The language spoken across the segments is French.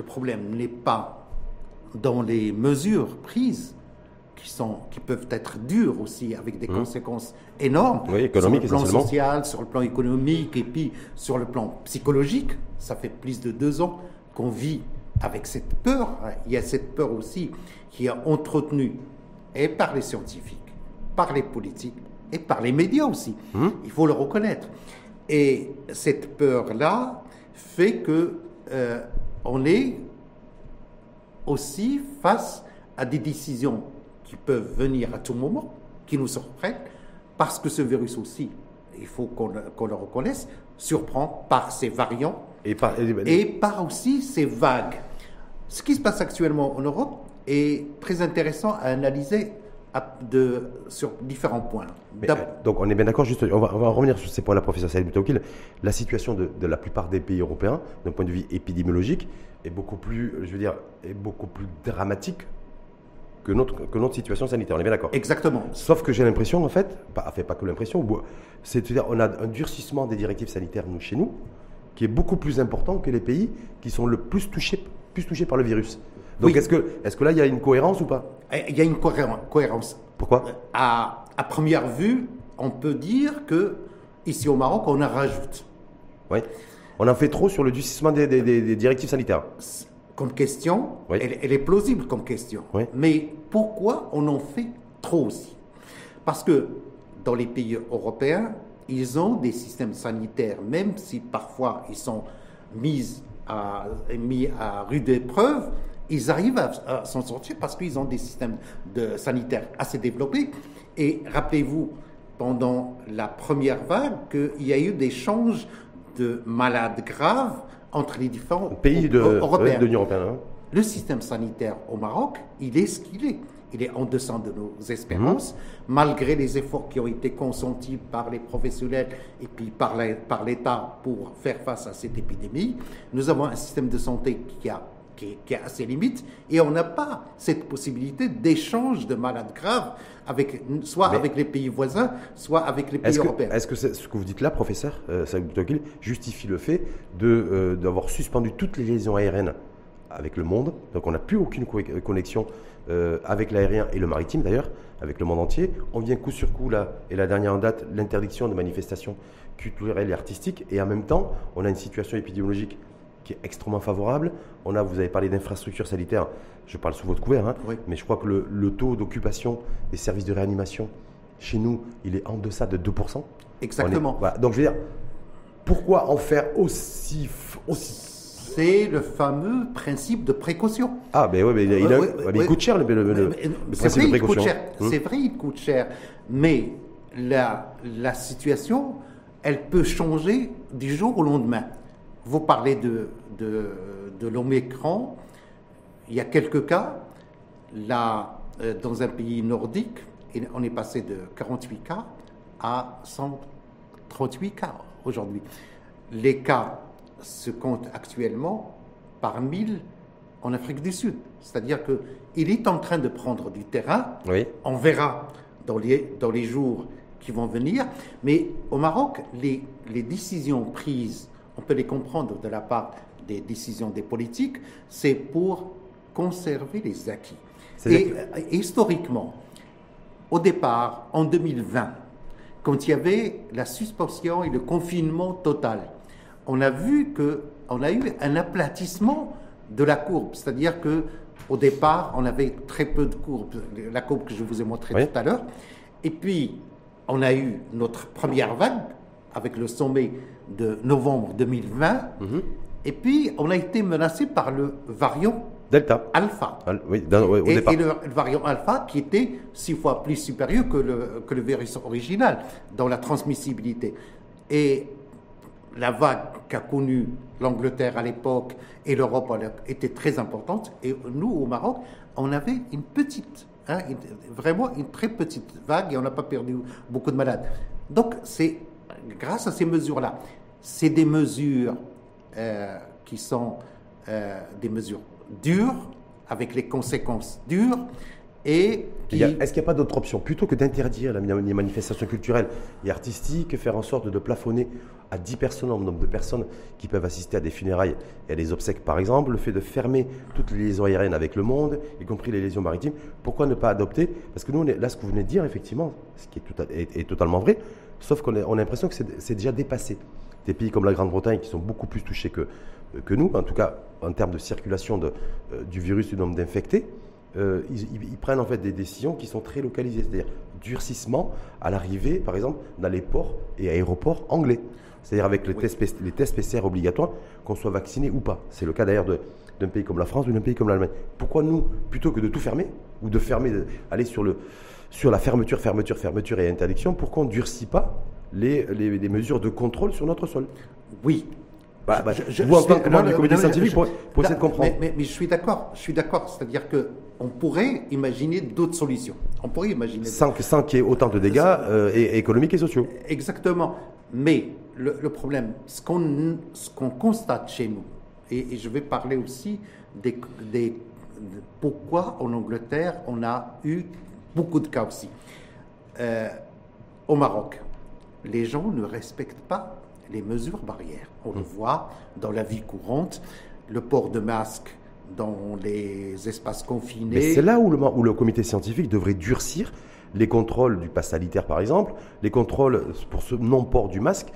le problème n'est pas dans les mesures prises, qui, sont, qui peuvent être dures aussi, avec des conséquences énormes Oui, sur le plan social, sur le plan économique et puis sur le plan psychologique. Ça fait plus de deux ans qu'on vit avec cette peur. Il y a cette peur aussi qui est entretenue et par les scientifiques, par les politiques et par les médias aussi. Il faut le reconnaître. Et cette peur-là fait que euh, on est aussi face à des décisions qui peuvent venir à tout moment, qui nous surprennent, parce que ce virus aussi, il faut qu'on le- reconnaisse, surprend par ses variants Et par, et par aussi ces vagues. Ce qui se passe actuellement en Europe est très intéressant à analyser de, sur différents points. Mais, euh, donc on est bien d'accord, juste, on va, on va revenir sur ces points-là, professeur Saïd Boutokil. La situation de, de la plupart des pays européens, d'un point de vue épidémiologique, est beaucoup plus, je veux dire, est beaucoup plus dramatique que notre, que notre situation sanitaire. On est bien d'accord. Exactement. Sauf que j'ai l'impression, en fait, pas, enfin, pas que l'impression, c'est-à-dire on a un durcissement des directives sanitaires nous, chez nous, qui est beaucoup plus important que les pays qui sont le plus touchés, plus touchés par le virus. Donc Oui. est-ce que, est que là, il y a une cohérence ou pas? Il y a une cohérence. Pourquoi? À, à première vue, on peut dire que ici au Maroc, on en rajoute. Oui. On en fait trop sur le durcissement des, des- des- des directives sanitaires. Comme question, Oui. elle, elle est plausible comme question. Oui. Mais pourquoi on en fait trop aussi? Parce que dans les pays européens, ils ont des systèmes sanitaires, même si parfois ils sont mis à, mis à rude épreuve, ils arrivent à, à s'en sortir parce qu'ils ont des systèmes de, sanitaires assez développés. Et rappelez-vous, pendant la première vague, qu'il y a eu des changes de malades graves entre les différents Pays de, Eu- européens. de l'Union européenne. hein. Le système sanitaire au Maroc, il est ce qu'il est. Il est en deçà de nos espérances, malgré les efforts qui ont été consentis par les professionnels et puis par l'État pour faire face à cette épidémie. Nous avons un système de santé qui a, qui, est- qui a ses limites et on n'a pas cette possibilité d'échange de malades graves avec, soit Mais- avec les pays voisins, soit avec les pays européens. est-ce que c'est- ce que vous dites là, professeur euh, Saïd Boutokil, justifie le fait de, euh, d'avoir suspendu toutes les liaisons aériennes avec le monde? Donc on n'a plus aucune co- connexion euh, avec l'aérien et le maritime d'ailleurs, avec le monde entier. On vient coup sur coup là, et la dernière en date, l'interdiction de manifestations culturelles et artistiques. Et en même temps, on a une situation épidémiologique qui est extrêmement favorable. On a, vous avez parlé d'infrastructures sanitaires, je parle sous votre couvert, hein, Oui. mais je crois que le, le taux d'occupation des services de réanimation chez nous, il est en deçà de 2%. Exactement. On est- voilà. Donc je veux dire, pourquoi en faire aussi... aussi... C'est le fameux principe de précaution. Ah, ben ouais, mais il, a- ouais. coûte cher le, le- principe vrai, de il coûte précaution. cher. Hum. C'est vrai, il coûte cher. Mais la, la situation, elle peut changer du jour au lendemain. Vous parlez de, de, de l'Omicron. Il y a quelques cas. Là, euh, dans un pays nordique, et on est passé de 48 cas à 138 cas aujourd'hui. Les cas se comptent actuellement par 1000 en Afrique du Sud. C'est-à-dire qu'il est en train de prendre du terrain. Oui. On verra dans les, dans les jours qui vont venir. Mais au Maroc, les, les décisions prises, on peut les comprendre de la part des décisions des politiques, c'est pour conserver les acquis. Et euh, historiquement, au départ, en 2020, quand il y avait la suspension et le confinement total, on a vu que on a eu un aplatissement de la courbe, c'est-à-dire que au départ, on avait très peu de courbes, la courbe que je vous ai montrée Oui. tout à l'heure, et puis on a eu notre première vague avec le sommet de novembre 2020, et puis on a été menacé par le variant Delta. alpha. Ah, Oui, au Et, départ. et le, variant alpha qui était six fois plus supérieur que le, que le virus original dans la transmissibilité. Et la vague qu'a connue l'Angleterre à l'époque et l'Europe était très importante. Et nous, au Maroc, on avait une petite, hein, une- vraiment une très petite vague et on n'a pas perdu beaucoup de malades. Donc, c'est grâce à ces mesures-là. C'est des mesures euh, qui sont euh, des mesures dures, avec les conséquences dures, et qui... Est-ce qu'il n'y a pas d'autre option? Plutôt que d'interdire les manifestations culturelles et artistiques, faire en sorte de plafonner à 10 personnes, le nombre de personnes qui peuvent assister à des funérailles et à des obsèques par exemple, le fait de fermer toutes les liaisons aériennes avec le monde, y compris les liaisons maritimes, pourquoi ne pas adopter? Parce que nous, on est, là, ce que vous venez de dire, effectivement, ce qui est, tout est, totalement vrai, sauf qu'on on a l'impression que c'est déjà dépassé. Des pays comme la Grande-Bretagne qui sont beaucoup plus touchés que, que nous, en tout cas en termes de circulation de, euh, du virus, du nombre d'infectés, euh, ils, prennent en fait des décisions qui sont très localisées, c'est-à-dire durcissement à l'arrivée, par exemple, dans les ports et aéroports anglais. C'est-à-dire avec les, tests, les tests PCR obligatoires, qu'on soit vacciné ou pas. C'est le cas d'ailleurs d'un pays comme la France ou d'un pays comme l'Allemagne. Pourquoi nous, plutôt que de tout fermer, ou de fermer, aller sur, le, sur la fermeture, fermeture, fermeture et interdiction, pourquoi on ne durcit pas les, les mesures de contrôle sur notre sol Oui, bah, bah, je, vous, en tant que membre du comité scientifique, pour, essayer de comprendre. Mais, je suis d'accord, je suis d'accord. C'est-à-dire qu'on pourrait imaginer d'autres solutions. On pourrait imaginer. Sans, sans qu'il y ait autant de dégâts euh, et, économiques et sociaux. Exactement. Mais le, problème, ce qu'on qu'on constate chez nous, et, je vais parler aussi des, des, pourquoi en Angleterre on a eu beaucoup de cas aussi. Euh, au Maroc, les gens ne respectent pas les mesures barrières. On le voit dans la vie courante, le port de masque dans les espaces confinés. c'est là où le, où le comité scientifique devrait durcir les contrôles du pass sanitaire, par exemple, les contrôles pour ce non-port du masque.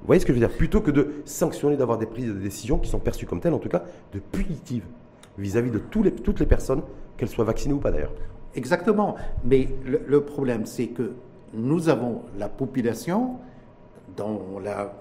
Vous voyez ce que je veux dire? Plutôt que de sanctionner, d'avoir des prises de décision qui sont perçues comme telles, en tout cas, de punitives vis-à-vis de tous les, toutes les personnes, qu'elles soient vaccinées ou pas d'ailleurs. Exactement. Mais le problème, c'est que nous avons la population dans la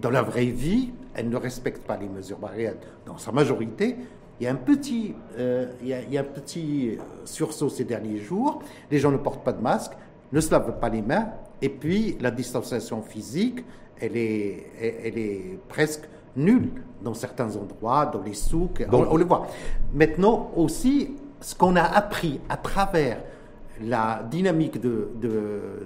dans la vraie vie, elle ne respecte pas les mesures barrières dans sa majorité. Il y a un petit, euh, il, y a, un petit sursaut ces derniers jours. Les gens ne portent pas de masque, ne se lavent pas les mains, et puis la distanciation physique, elle est, elle est presque nulle dans certains endroits, dans les souks, on, le voit. Maintenant aussi, ce qu'on a appris à travers la dynamique de,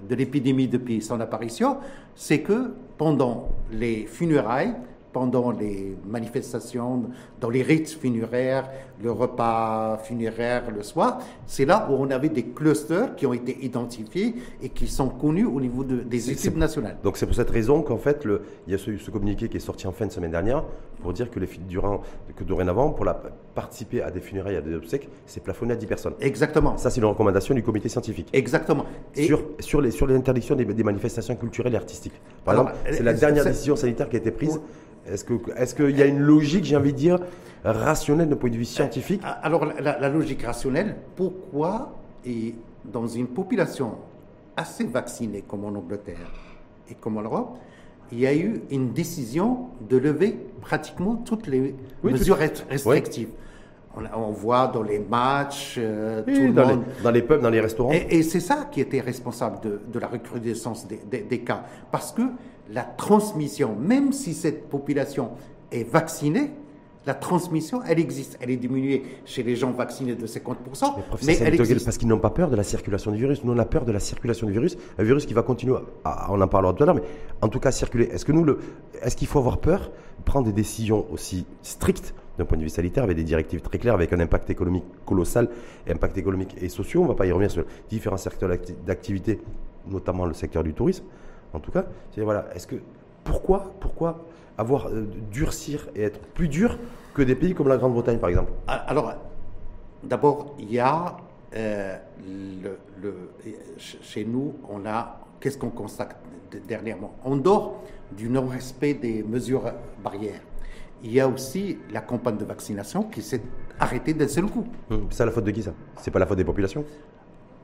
l'épidémie depuis son apparition, c'est que pendant les funérailles, pendant les manifestations, dans les rites funéraires, le repas funéraire le soir, c'est là où on avait des clusters qui ont été identifiés et qui sont connus au niveau des équipes nationales. Donc c'est pour cette raison qu'en fait, le, il y a ce, communiqué qui est sorti en fin de semaine dernière pour dire que, les, durant, que dorénavant, pour la, participer à des funérailles, à des obsèques, c'est plafonné à 10 personnes. Exactement. Ça, c'est une recommandation du comité scientifique. Exactement. Et sur, sur, les, sur l'interdiction des, manifestations culturelles et artistiques. Par exemple, c'est la dernière décision sanitaire qui a été prise. Est-ce qu'il est qu'il y a une logique, j'ai envie de dire, rationnelle d'un point de vue scientifique euh, Alors, la, logique rationnelle, pourquoi, et dans une population assez vaccinée comme en Angleterre et comme en Europe, il y a eu une décision de lever pratiquement toutes les mesures restrictives. On, voit dans les matchs, euh, tout le dans, monde. Les, dans les pubs, dans les restaurants. Et, c'est ça qui était responsable de, la recrudescence des, des, cas. Parce que la transmission, même si cette population est vaccinée, la transmission, elle existe. Elle est diminuée chez les gens vaccinés de 50%, mais, elle existe. Parce qu'ils n'ont pas peur de la circulation du virus. Nous, on a peur de la circulation du virus. Un virus qui va continuer, à, on en parlera tout à l'heure, mais en tout cas circuler. Est-ce que nous, le, est-ce qu'il faut avoir peur? De prendre des décisions aussi strictes d'un point de vue sanitaire, avec des directives très claires, avec un impact économique colossal, impact économique et social. On ne va pas y revenir sur différents secteurs d'activité, notamment le secteur du tourisme en tout cas. C'est voilà, est-ce que pourquoi, pourquoi avoir euh, durcir et être plus dur que des pays comme la Grande-Bretagne, par exemple? Ah, Alors, d'abord, il y a euh, le, chez nous, on a qu'est-ce qu'on constate dernièrement? En dehors du non-respect des mesures barrières, il y a aussi la campagne de vaccination qui s'est arrêtée d'un seul coup. Hum, c'est la faute de qui ça? C'est pas la faute des populations?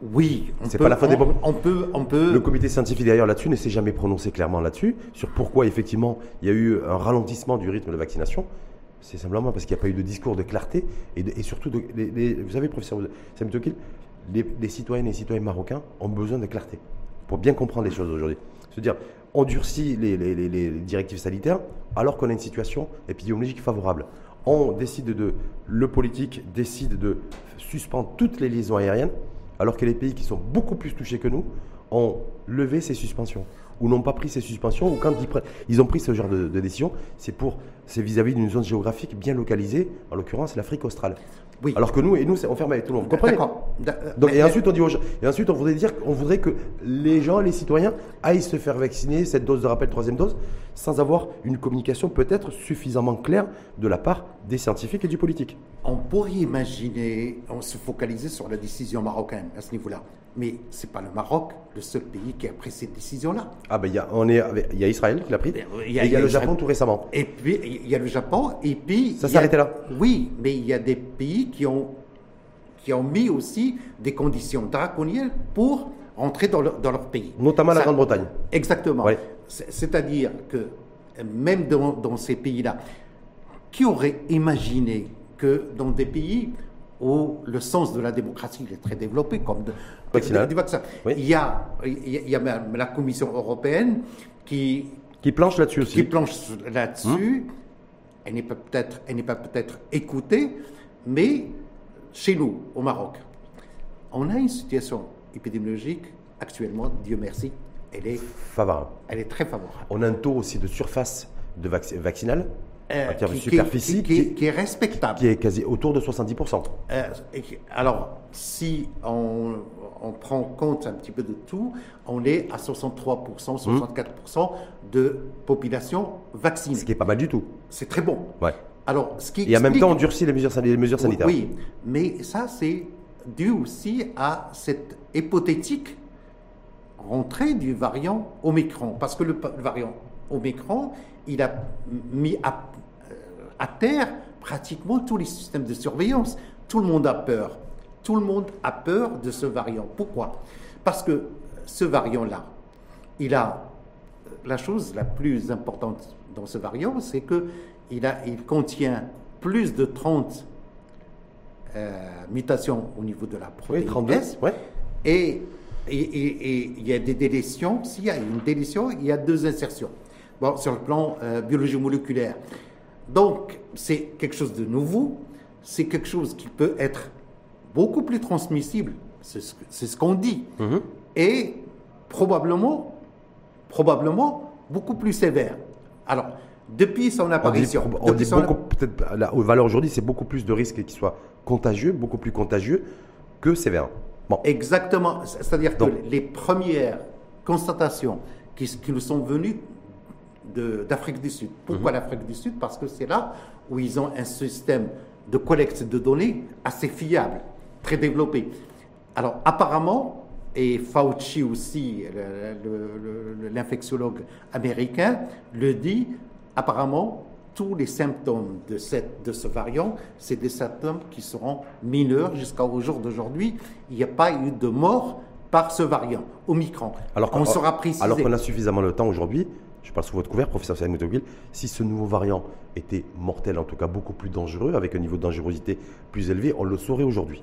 Oui, c'est pas la faute des on, peut, on peut. Le comité scientifique d'ailleurs là-dessus ne s'est jamais prononcé clairement là-dessus sur pourquoi effectivement il y a eu un ralentissement du rythme de vaccination. C'est simplement parce qu'il n'y a pas eu de discours de clarté et, surtout, de, vous savez, professeur Sam les, les citoyennes et les citoyens marocains ont besoin de clarté pour bien comprendre les choses aujourd'hui. C'est-à-dire, on durcit les, les, directives sanitaires alors qu'on a une situation épidémiologique favorable. On décide de, le politique décide de suspendre toutes les liaisons aériennes alors que les pays qui sont beaucoup plus touchés que nous ont levé ces suspensions. ou n'ont pas pris ces suspensions, ou quand ils, ont pris ce genre de, de décision, c'est pour c'est vis-à-vis d'une zone géographique bien localisée, en l'occurrence l'Afrique australe. Oui. Alors que nous, et nous, c'est- on ferme avec tout le monde. Vous comprenez euh, donc, mais- et ensuite, on dit aux gens- et ensuite, on voudrait dire, on voudrait que les gens, les citoyens, aillent se faire vacciner cette dose de rappel, troisième dose, sans avoir une communication peut-être suffisamment claire de la part des scientifiques et du politique. On pourrait imaginer, on se focaliser sur la décision marocaine à ce niveau-là. Mais ce n'est pas le Maroc le seul pays qui a pris cette décision-là. Ah ben, il y a, on est, avec- il y a Israël qui l'a pris, Il y a- et il y a le Israël. Japon tout récemment. Et puis, il y a le Japon, et puis... Ça arrêté là Oui, mais il y a des pays qui ont, qui ont mis aussi des conditions draconiennes pour entrer dans, leur- dans leur pays. Notamment la Grande-Bretagne. Exactement. Ouais. C'est-à-dire que même dans, dans ces pays-là, qui aurait imaginé que dans des pays où le sens de la démocratie est très développé, comme de, Oui. il, y a, il y a- la Commission européenne qui, Qui planche là-dessus aussi. qui planche là-dessus. Hum. Elle n'est pas peut-être, peut-être écoutée, mais chez nous, au Maroc, on a une situation épidémiologique actuellement, Dieu merci, elle est, Favorable. elle est très favorable. On a un taux aussi de surface de vac- vaccinale, Euh, en termes de qui- qui- superficie, qui, qui- qui, qui est respectable. qui est quasi autour de 70%. Euh, alors, si on, on prend compte un petit peu de tout, on est à 63%, 64% de population vaccinée. Ce qui est pas mal du tout. C'est très bon. Ouais. Alors, ce qui Et en même temps, on durcit les mesures, san- les mesures sanitaires. Oui, mais ça, c'est dû aussi à cette hypothétique rentrée du variant Omicron. Parce que le variant Omicron, il a mis à, euh, à terre pratiquement tous les systèmes de surveillance. Tout le monde a peur. Tout le monde a peur de ce variant. Pourquoi? Parce que ce variant-là, il a la chose la plus importante dans ce variant, c'est que il, a, il contient plus de 30 euh, mutations au niveau de la protéine Oui, 32. S. Ouais. Et, et, et- et il y a des délétions. S'il y a une délétion, il y a deux insertions. Bon, sur le plan euh, biologie moléculaire. Donc, c'est quelque chose de nouveau. C'est quelque chose qui peut être beaucoup plus transmissible. C'est ce, qu'on dit. Mhm. Et probablement, probablement beaucoup plus sévère. Alors, depuis son On dit, apparition, on dit beaucoup, peut-être, la valeur aujourd'hui, c'est beaucoup plus de risques qu'il soit contagieux, beaucoup plus contagieux que sévère. Bon, Exactement. C'est-à-dire que les premières constatations qui, qui nous sont venues d'Afrique du Sud. Pourquoi Mhm. l'Afrique du Sud? Parce que c'est là où ils ont un système de collecte de données assez fiable, très développé. Alors apparemment, et Fauci aussi, le- le- le- l'infectiologue américain, le dit, apparemment, tous les symptômes de, cette, de ce variant, c'est des symptômes qui seront mineurs jusqu'au jour d'aujourd'hui. Il n'y a pas eu de mort par ce variant, Omicron. alors On qu'on- sera précisé. Alors qu'on a suffisamment de temps aujourd'hui, je parle sous votre couvert, professeur Saïd Moutouguil, si ce nouveau variant était mortel, en tout cas beaucoup plus dangereux, avec un niveau de dangerosité plus élevé, on le saurait aujourd'hui.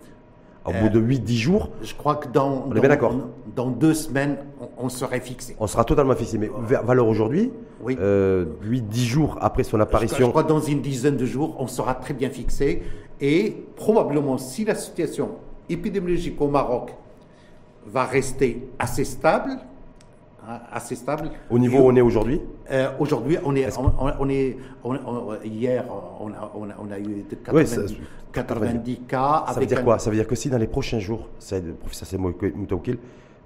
Au Euh, bout de 8-10 jours, Je crois que dans, On est dans- bien d'accord. dans deux semaines, on, on serait fixé. on sera totalement fixé. Mais va- valeur aujourd'hui, Oui. euh, 8-10 jours après son Je, je apparition, crois que dans une dizaine de jours, on sera très bien fixé. Et probablement, si la situation épidémiologique au Maroc va rester assez stable, assez stable. au niveau où on est aujourd'hui, Euh, Aujourd'hui, on est, on, on- est, on- hier, on a, eu de 90, Oui, ça- 90 cas. Ça veut dire un- quoi? Ça veut dire que si dans les prochains jours, Saïd, professeur Saïd Moutaoukil,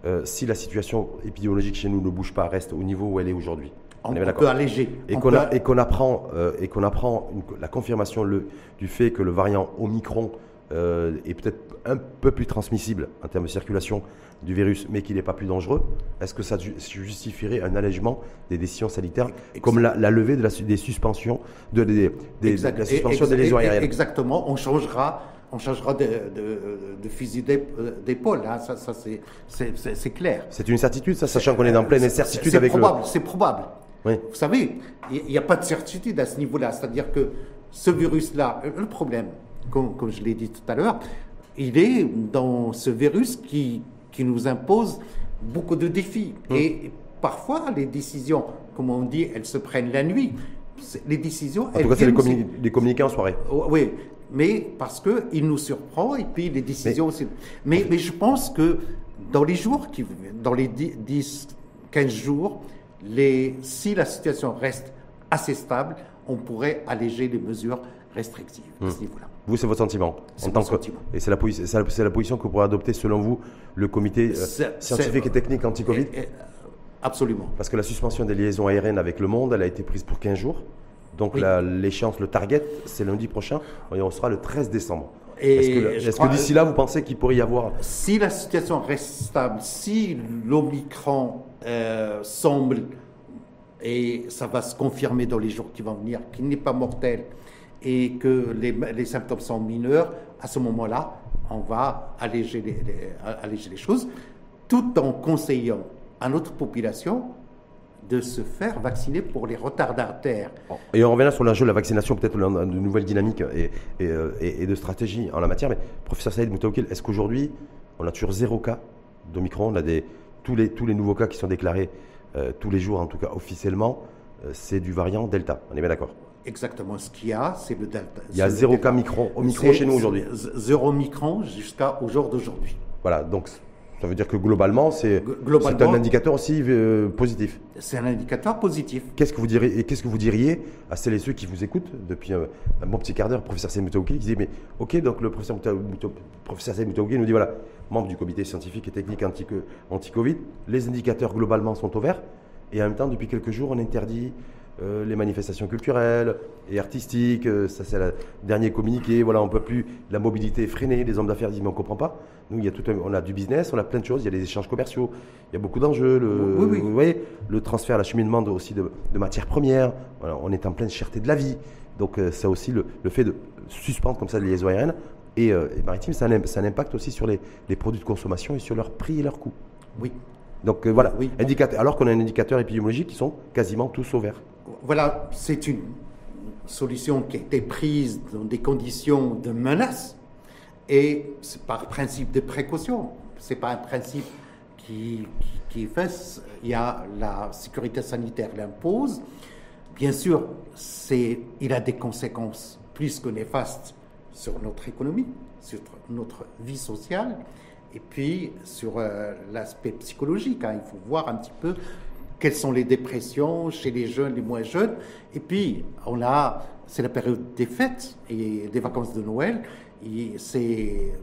euh, si la situation épidémiologique chez nous ne bouge pas, reste au niveau où elle est aujourd'hui, On, on peut alléger. Et On qu'on peut- qu'on apprend, euh, et qu'on apprend une- la confirmation le- du fait que le variant Omicron euh, est peut-être un peu plus transmissible en termes de circulation du virus, mais qu'il n'est pas plus dangereux, est-ce que ça ju- justifierait un allègement des décisions sanitaires, comme la, la levée de la des suspensions, de, des- des- de la suspension des lésions aériennes? Exactement, on changera, on changera de, de- de fusil d'ép- d'épaule, hein, ça, ça c'est- c'est c'est- c'est clair. C'est une certitude, ça, sachant qu'on est dans pleine C'est- incertitude c'est avec probable, C'est probable. le. Oui. Vous savez, il n'y a pas de certitude à ce niveau-là. C'est-à-dire que ce virus-là, euh, le problème, comme, comme je l'ai dit tout à l'heure, il est dans ce virus qui, qui nous impose beaucoup de défis. Hum. Et parfois, les décisions, comme on dit, elles se prennent la nuit. Les décisions, En tout cas, c'est les, communi- les communiqués en soirée. Oh, Oui, mais parce qu'il nous surprend et puis les décisions aussi. Mais, mais je pense que dans les jours qui dans les 10, 15 jours. Les, si la situation reste assez stable, on pourrait alléger les mesures restrictives à ce Hmm. niveau-là. Vous, c'est votre sentiment en tant que- sentiment. Et c'est la, position que pourrait adopter, selon vous, le comité euh, scientifique et technique anti-Covid Absolument. Parce que la suspension des liaisons aériennes avec le monde, elle a été prise pour 15 jours. Donc Oui. l'échéance, le target, c'est lundi prochain. Et on sera le 13 décembre. Est-ce que d'ici là, vous pensez qu'il pourrait y avoir Si la situation reste stable, si l'Omicron euh, semble, et ça va se confirmer dans les jours qui vont venir, qu'il n'est pas mortel et que les, symptômes sont mineurs, à ce moment-là, on va alléger les, choses, tout en conseillant à notre population de se faire vacciner pour les retardataires. Et on revient là sur l'enjeu de la vaccination, peut-être de nouvelles dynamiques euh, et- de stratégie en la matière. Mais professeur Saïd Moutaoukil, est-ce qu'aujourd'hui, on a toujours zéro cas d'Omicron On a des, tous, les, tous les nouveaux cas qui sont déclarés euh, tous les jours, en tout cas officiellement, euh, c'est du variant Delta. On est bien d'accord? Exactement ce qu'il y a, c'est le delta. Il y a c'est le zéro delta. cas micron, Omicron C'est- chez nous aujourd'hui. c'est Zéro micron jusqu'à au jour d'aujourd'hui. Voilà, donc ça veut dire que globalement, c'est un indicateur aussi euh, positif. C'est un indicateur positif. Qu'est-ce que vous diriez, et qu'est-ce que vous diriez à celles et ceux qui vous écoutent depuis un, un bon petit quart d'heure, professeur Saïd Moutaoukil, qui dit mais ok, donc le professeur, professeur nous dit voilà, membre du comité scientifique et technique anti- anti-Covid, les indicateurs globalement sont au vert, et en même temps, depuis quelques jours, on interdit euh, les manifestations culturelles et artistiques, euh, ça c'est le dernier communiqué, voilà, on peut plus, la mobilité est freinée, les hommes d'affaires disent mais on comprend pas. Nous, il y a tout un- on a du business, on a plein de choses, il y a des échanges commerciaux, il y a beaucoup d'enjeux, le, Oui, oui. vous voyez, le transfert, l'acheminement de- aussi de, de matières premières, voilà, on est en pleine cherté de la vie, donc euh, ça aussi, le, le fait de suspendre comme ça les liaisons aériennes et, euh, et maritimes, ça a, un, ça a un impact aussi sur les, les produits de consommation et sur leur prix et leur coût. Oui. Donc euh, voilà, Oui. indicateur, alors qu'on a un indicateur épidémiologique qui sont quasiment tous au vert. Voilà, c'est une solution qui a été prise dans des conditions de menace et c'est par principe de précaution. C'est pas un principe qui, qui, est fait. Il y a la sécurité sanitaire l'impose. Bien sûr, c'est, il a des conséquences plus que néfastes sur notre économie, sur notre vie sociale, et puis sur euh, l'aspect psychologique. hein. Il faut voir un petit peu quelles sont les dépressions chez les jeunes, les moins jeunes. Et puis, on a, c'est la période des fêtes et des vacances de Noël. Et ces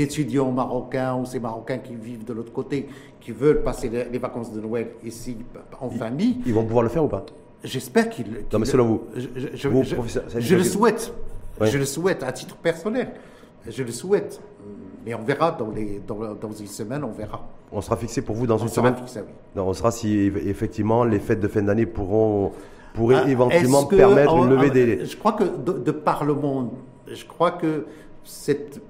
étudiants marocains ou ces Marocains qui vivent de l'autre côté, qui veulent passer les vacances de Noël ici en famille. Ils vont pouvoir le faire ou pas? J'espère qu'il. Non, mais selon vous, je, je- vous, je- je le souhaite. Ouais. Je le souhaite à titre personnel. Je le souhaite. Mais on verra dans, les, dans, dans une semaine, on verra. On sera fixé pour vous dans On une semaine fixé, oui. Non, On sera si effectivement les fêtes de fin d'année pourront pourraient Ah, éventuellement que permettre en- une levée en- des. Je crois que de, de par le monde, je crois que cette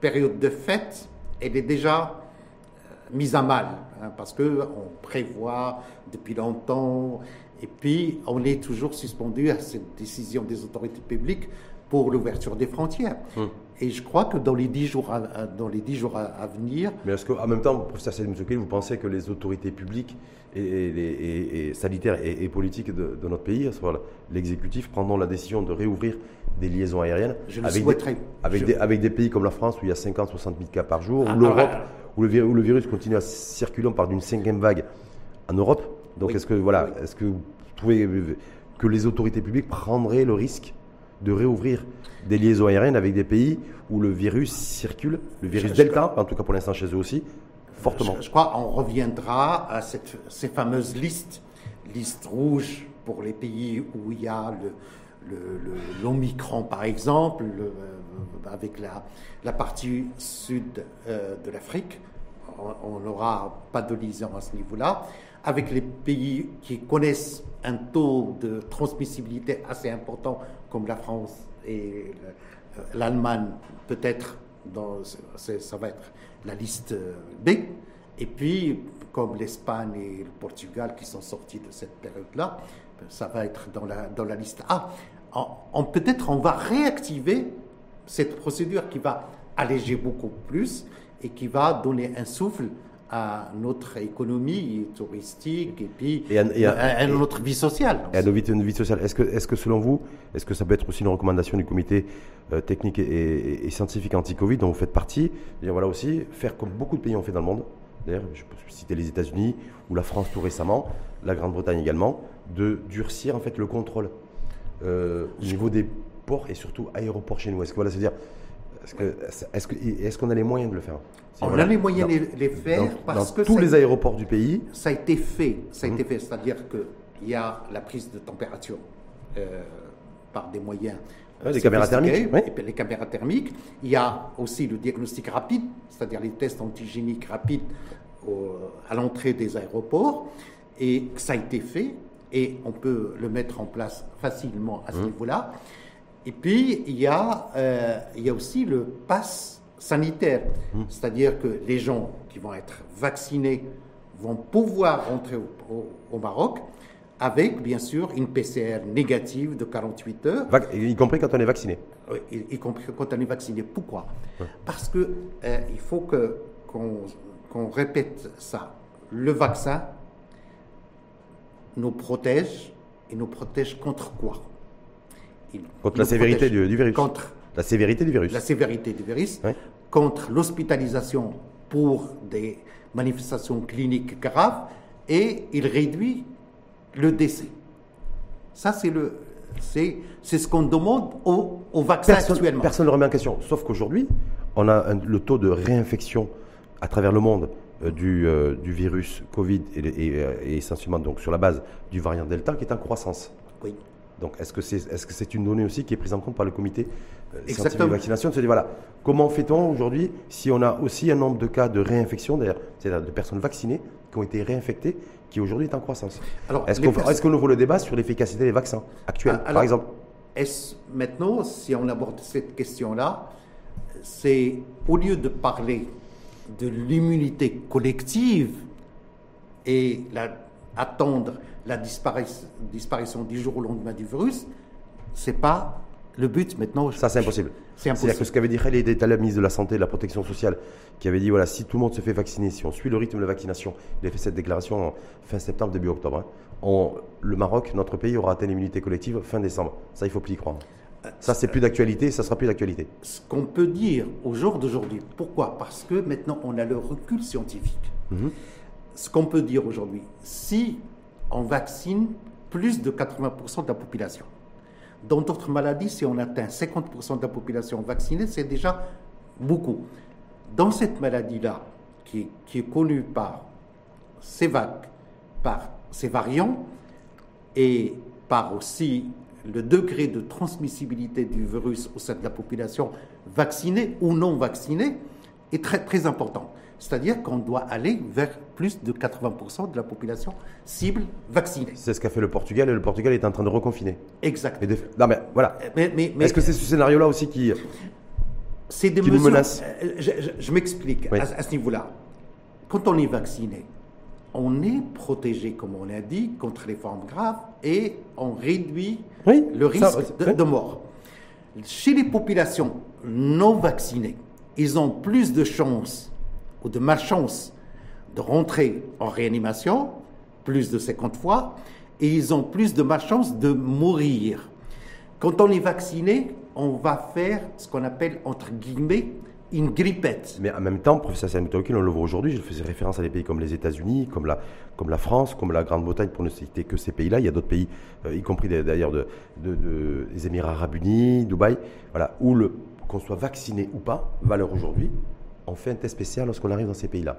période de fête, elle est déjà euh, mise à mal, hein, parce que on prévoit depuis longtemps, et puis on est toujours suspendu à cette décision des autorités publiques pour l'ouverture des frontières. Hum. Et je crois que dans les dix jours à, dans les dix jours à, à venir, Mais est-ce qu'en même temps, professeur Salim vous pensez que les autorités publiques et, et- et- et sanitaires et, et politiques de, de notre pays, l'exécutif, prendront la décision de réouvrir des liaisons aériennes Je le avec, des, souhaiterais. avec, Je- des, avec des pays comme la France où il y a 50-60 000 cas par jour, Ah, ou l'Europe ah, où, le, où le virus continue à circuler, on parle d'une cinquième vague en Europe. Donc Oui. est-ce que, voilà, Oui. est-ce que vous trouvez que les autorités publiques prendraient le risque de réouvrir des liaisons aériennes avec des pays où le virus circule, le virus Je- je- Delta, en tout cas pour l'instant chez eux aussi, fortement Je, je crois qu'on reviendra à cette, ces fameuses listes, listes rouges pour les pays où il y a le, l'Omicron, par exemple, le- euh, avec la, la partie sud euh, de l'Afrique. On n'aura pas de liaison à ce niveau-là. Avec les pays qui connaissent un taux de transmissibilité assez important, comme la France et euh, l'Allemagne, peut-être, ça va être la liste euh, B. Et puis, comme l'Espagne et le Portugal qui sont sortis de cette période-là, ça va être dans la, dans la liste A. Peut-être on va réactiver cette procédure qui va alléger beaucoup plus et qui va donner un souffle à notre économie touristique et puis Et à- et à- à, à notre vie sociale. et à nos vies, nos vies sociales. Est-ce que, est-ce que selon vous, est-ce que ça peut être aussi une recommandation du comité euh, technique et scientifique anti-Covid dont vous faites partie? Dire voilà aussi, faire comme beaucoup de pays ont fait dans le monde, d'ailleurs, je peux citer les États-Unis ou la France tout récemment, la Grande-Bretagne également, de durcir en fait le contrôle euh, au niveau des ports et surtout aéroports chez nous. Est-ce que voilà, c'est-à-dire, est-ce que, qu'on a les moyens de le faire? On Voilà. a les moyens de les faire dans, parce dans que tous les aéroports du pays. Ça a été fait, ça a été Mhm. fait, c'est-à-dire qu'il y a la prise de température euh, par des moyens. Ouais, les caméras thermiques, oui. et les caméras thermiques. Il y a aussi le diagnostic rapide, c'est-à-dire les tests antigéniques rapides au- à l'entrée des aéroports. Et ça a été fait et on peut le mettre en place facilement à ce Mhm. niveau-là. Et puis, il y, a, euh, il y a aussi le pass sanitaire, Mhm. c'est-à-dire que les gens qui vont être vaccinés vont pouvoir rentrer au, au- au Maroc avec, bien sûr, une PCR négative de 48 heures, y compris quand on est vacciné. euh, y, y compris quand on est vacciné. Pourquoi? Parce que euh, il faut que qu'on qu'on répète ça. Le vaccin nous protège et nous protège contre quoi? Il Contre la sévérité du, du virus. Contre La sévérité du virus. la sévérité du virus, contre l'hospitalisation pour des manifestations cliniques graves et il réduit le décès. Ça, c'est le, c'est, c'est ce qu'on demande au, au vaccin Personne, actuellement. personne ne le remet en question. Sauf qu'aujourd'hui, on a un- le taux de réinfection à travers le monde euh, du, euh, du virus Covid et, et, et essentiellement donc sur la base du variant Delta qui est en croissance. Donc, est-ce que c'est est -ce c'est une donnée aussi qui est prise en compte par le comité euh, scientifique de vaccination? De se dire, voilà, comment fait-on aujourd'hui si on a aussi un nombre de cas de réinfection, d'ailleurs, c'est-à-dire de personnes vaccinées qui ont été réinfectées, qui aujourd'hui est en croissance? Est-ce qu'on est qu'on ouvre le débat sur l'efficacité des vaccins actuels, Ah, par exemple? Est-ce maintenant, si on aborde cette question-là, c'est au lieu de parler de l'immunité collective et la- attendre la disparition, disparition du jour au lendemain du virus, c'est pas le but maintenant. Ça, c'est impossible. C'est C'est-à-dire que impossible. ce qu'avait dit Khaled Etal, ministre de la Santé et de la Protection sociale, qui avait dit voilà, si tout le monde se fait vacciner, si on suit le rythme de la vaccination, il a fait cette déclaration en fin septembre, début octobre. hein, on- le Maroc, notre pays, aura atteint l'immunité collective fin décembre. Ça, il faut plus y croire. Ça, c'est plus d'actualité, ça sera plus d'actualité. Ce qu'on peut dire au jour d'aujourd'hui, pourquoi? Parce que maintenant on a le recul scientifique. Ce qu'on peut dire aujourd'hui, si on vaccine plus de 80% de la population, dans d'autres maladies, si on atteint 50% de la population vaccinée, c'est déjà beaucoup. Dans cette maladie-là, qui, est- connue par ces vagues, par ces variants, et par aussi le degré de transmissibilité du virus au sein de la population vaccinée ou non vaccinée est très, très important. C'est-à-dire qu'on doit aller vers plus de 80% de la population cible vaccinée. C'est ce qu'a fait le Portugal, et le Portugal est en train de reconfiner. Exact. De- Non, mais voilà. Mais, mais- mais Est-ce que c'est ce scénario-là aussi qui. c'est des qui nous mesures. menace? Euh, Je, je- je m'explique Oui. à, à ce niveau-là. Quand on est vacciné, on est protégé, comme on a dit, contre les formes graves et on réduit Oui, le risque ça, de, oui. de mort. Chez les populations non vaccinées, ils ont plus de chances ou de malchance de rentrer en réanimation, plus de 50 fois, et ils ont plus de malchance de mourir. Quand on est vacciné, on va faire ce qu'on appelle, entre guillemets, une grippette. Mais en même temps, professeur Samuel Tokil, on le voit aujourd'hui, je faisais référence à des pays comme les États-Unis, comme la, comme la France, comme la Grande-Bretagne, pour ne citer que ces pays-là. Il y a d'autres pays, euh, y compris d'ailleurs de, de- de- des Émirats Arabes Unis, Dubaï, voilà, où qu'on soit vacciné ou pas, valeur aujourd'hui, on fait un test spécial lorsqu'on arrive dans ces pays-là.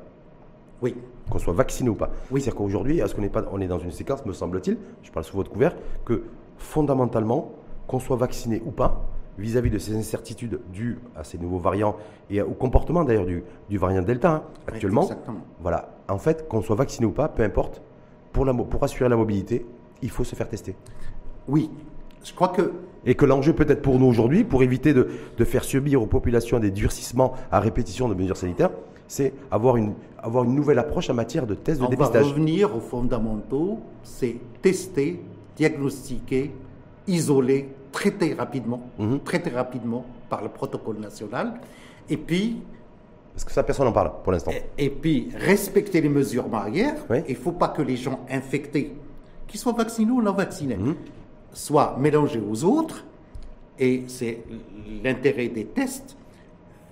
Oui. Qu'on soit vacciné ou pas. Oui. C'est-à-dire qu'aujourd'hui, est-ce qu'on n'est pas, on est dans une séquence, me semble-t-il, je parle sous votre couvert, que fondamentalement, qu'on soit vacciné ou pas, vis-à-vis de ces incertitudes dues à ces nouveaux variants et au comportement d'ailleurs du, du variant Delta hein, actuellement, exactement. voilà, en fait, qu'on soit vacciné ou pas, peu importe, pour, la, mo- pour assurer la mobilité, il faut se faire tester. Oui. Je crois que Et que l'enjeu peut-être pour nous aujourd'hui, pour éviter de, de faire subir aux populations des durcissements à répétition de mesures sanitaires, c'est avoir une, avoir une nouvelle approche en matière de tests de on va dépistage. revenir aux fondamentaux, c'est tester, diagnostiquer, isoler, traiter rapidement, Mhm. traiter rapidement par le protocole national, et puis Parce que ça, personne n'en parle pour l'instant. Et puis, respecter les mesures barrières. Oui. Il ne faut pas que les gens infectés, qu'ils soient vaccinés ou non vaccinés, Mhm. soient mélangés aux autres. Et c'est l'intérêt des tests.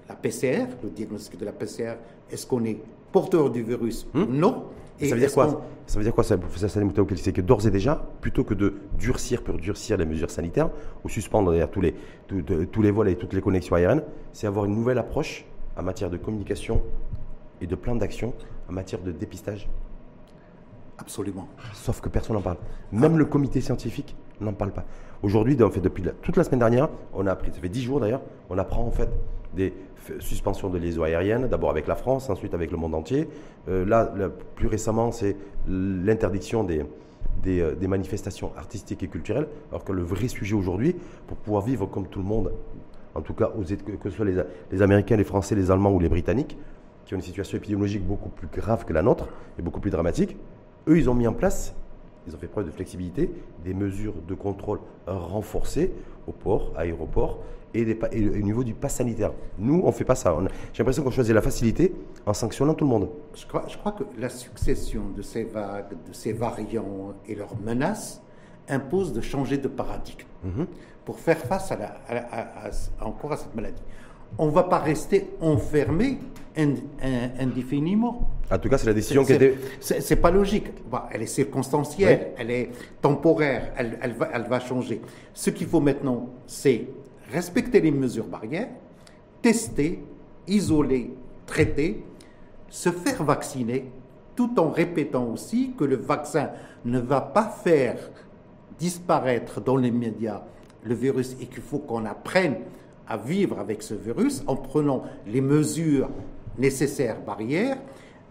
La PCR, le diagnostic de la PCR, est-ce qu'on est porteurs du virus Non. Et ça veut dire quoi Ça veut dire quoi, ça, professeur Salim C'est que d'ores et déjà, plutôt que de durcir pour durcir les mesures sanitaires, ou suspendre tous les, tous, les vols et toutes les connexions aériennes, c'est avoir une nouvelle approche en matière de communication et de plan d'action en matière de dépistage? Absolument. Sauf que personne n'en parle. Même le comité scientifique n'en parle pas. Aujourd'hui, en fait, depuis toute la semaine dernière, on a appris, ça fait 10 jours d'ailleurs, on apprend en fait des suspensions de liaisons aériennes, d'abord avec la France, ensuite avec le monde entier. Euh, là, plus récemment, c'est l'interdiction des, euh, des, manifestations artistiques et culturelles, alors que le vrai sujet aujourd'hui, pour pouvoir vivre comme tout le monde, en tout cas que ce soit les, les Américains, les Français, les Allemands ou les Britanniques, qui ont une situation épidémiologique beaucoup plus grave que la nôtre et beaucoup plus dramatique, eux, ils ont mis en place, ils ont fait preuve de flexibilité, des mesures de contrôle renforcées au port, aéroport, et, au niveau du pass sanitaire. Nous, on ne fait pas ça. J'ai l'impression qu'on choisit la facilité en sanctionnant tout le monde. Je crois, je crois, que la succession de ces vagues, de ces variants et leurs menaces impose de changer de paradigme mhm. pour faire face à, encore à cette maladie on ne va pas rester enfermé indéfiniment. En tout cas, c'est la décision qui était. C'est pas logique. elle est circonstancielle, elle est temporaire, elle, va, elle va changer. Ce qu'il faut maintenant, c'est respecter les mesures barrières, tester, isoler, traiter, se faire vacciner, tout en répétant aussi que le vaccin ne va pas faire disparaître dans les médias le virus et qu'il faut qu'on apprenne à vivre avec ce virus en prenant les mesures nécessaires barrières,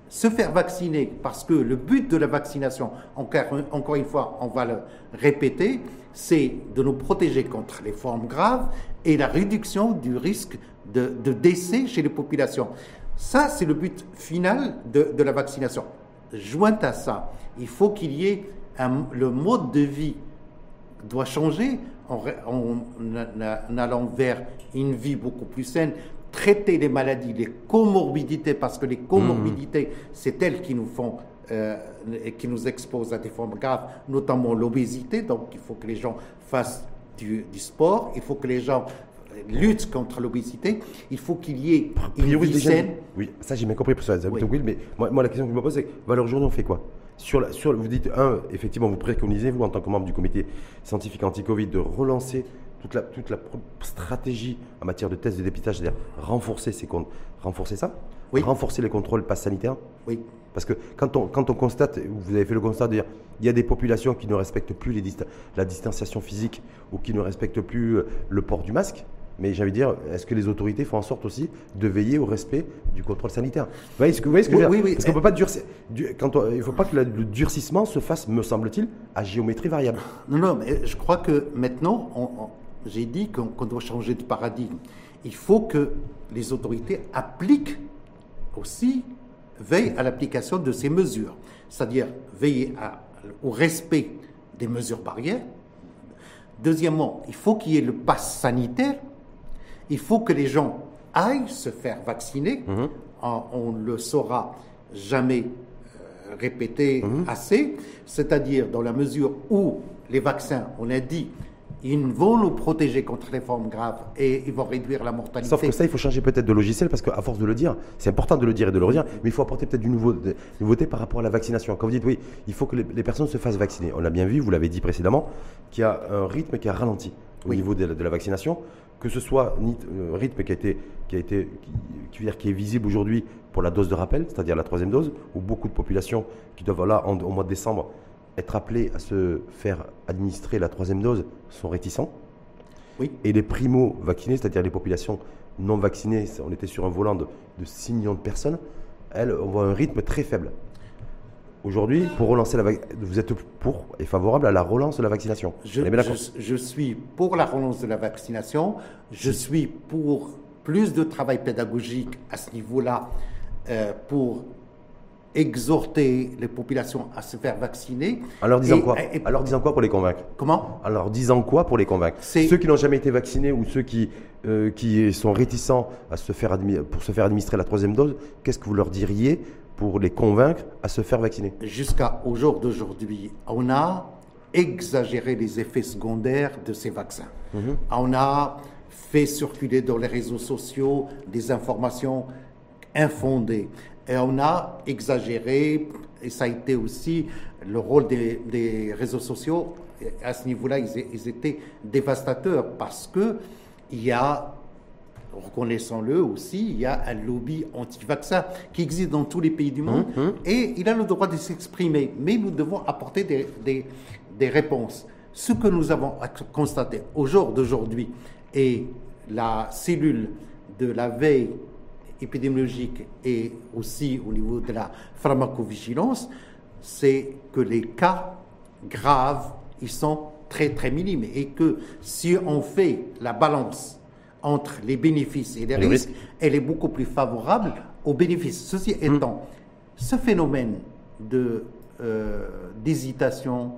se faire vacciner, parce que le but de la vaccination, encore, une fois, on va le répéter, c'est de nous protéger contre les formes graves et la réduction du risque de, décès chez les populations. Ça, c'est le but final de, la vaccination. Joint à ça, il faut qu'il y ait le mode de vie doit changer en, allant vers une vie beaucoup plus saine, traiter les maladies, les comorbidités, parce que les comorbidités, mmh. c'est elles qui nous font, euh, qui nous exposent à des formes graves, notamment l'obésité. Donc, il faut que les gens fassent du, sport, il faut que les gens luttent contre l'obésité, il faut qu'il y ait une vie saine. Oui, ça j'ai bien compris pour ça, oui. mais moi, moi, la question que je me pose, c'est, valeur journée, on fait quoi? Sur, sur, vous dites, un, effectivement, vous préconisez, vous, en tant que membre du comité scientifique anti-Covid, de relancer toute la, toute la stratégie en matière de tests de dépistage, c'est-à-dire renforcer, ces, renforcer ça? Oui. Renforcer les contrôles pass sanitaires? Oui. Parce que quand on, quand on constate, vous avez fait le constat de dire, il y a des populations qui ne respectent plus les la distanciation physique ou qui ne respectent plus euh, le port du masque, mais j'avais dire, est-ce que les autorités font en sorte aussi de veiller au respect du contrôle sanitaire? Vous voyez ce que, vous voyez ce que je veux dire? oui, Parce qu'on peut pas durcir. Quand il ne faut pas que le durcissement se fasse, me semble-t-il, à géométrie variable. Non, non, mais je crois que maintenant, j'ai dit qu'on doit changer de paradigme. Il faut que les autorités appliquent aussi, veillent à l'application de ces mesures. C'est-à-dire veiller au respect des mesures barrières. Deuxièmement, il faut qu'il y ait le pass sanitaire il faut que les gens aillent se faire vacciner. Mhm. On ne le saura jamais euh, répéter mhm. assez, c'est-à-dire dans la mesure où les vaccins, on a dit, ils vont nous protéger contre les formes graves et ils vont réduire la mortalité. Sauf que ça, il faut changer peut-être de logiciel parce qu'à force de le dire, c'est important de le dire et de le redire, mais il faut apporter peut-être du nouveau, de, nouveauté par rapport à la vaccination. Quand vous dites oui, il faut que les, personnes se fassent vacciner. On l'a bien vu, vous l'avez dit précédemment, qu'il y a un rythme qui a ralenti au niveau de la vaccination que ce soit un euh, rythme qui a été, qui a été, qui, qui est visible aujourd'hui pour la dose de rappel, c'est-à-dire la troisième dose, où beaucoup de populations qui doivent là, au mois de décembre, être appelées à se faire administrer la troisième dose sont réticents. Oui. Et les primo-vaccinés, c'est-à-dire les populations non vaccinées, on était sur un volant de, de 6 millions de personnes, elles, on voit un rythme très faible. Aujourd'hui, pour relancer la vous êtes pour et favorable à la relance de la vaccination. Je, je, suis pour la relance de la vaccination. Je suis pour plus de travail pédagogique à ce niveau-là euh, pour exhorter les populations à se faire vacciner. Alors disant quoi? Alors disant quoi pour les convaincre? Comment? Alors disant quoi pour les convaincre? Ceux qui n'ont jamais été vaccinés ou ceux qui, euh, qui sont réticents à se faire pour se faire administrer la troisième dose, qu'est-ce que vous leur diriez pour les convaincre à se faire vacciner Jusqu'à au jour d'aujourd'hui, on a exagéré les effets secondaires de ces vaccins. Mhm. On a fait circuler dans les réseaux sociaux des informations infondée. Et on a exagéré, et ça a été aussi le rôle des, des réseaux sociaux. À ce niveau-là, ils, ils, étaient dévastateurs parce que il y a, reconnaissons-le aussi, il y a un lobby anti-vaccin qui existe dans tous les pays du monde Mhm. et il a le droit de s'exprimer. Mais nous devons apporter des, des, des réponses. Ce que nous avons constaté au jour d'aujourd'hui et la cellule de la veille épidémiologique et aussi au niveau de la pharmacovigilance, c'est que les cas graves, ils sont très très minimes et que si on fait la balance entre les bénéfices et les, risques, elle est beaucoup plus favorable aux bénéfices. Ceci étant, ce phénomène de euh, d'hésitation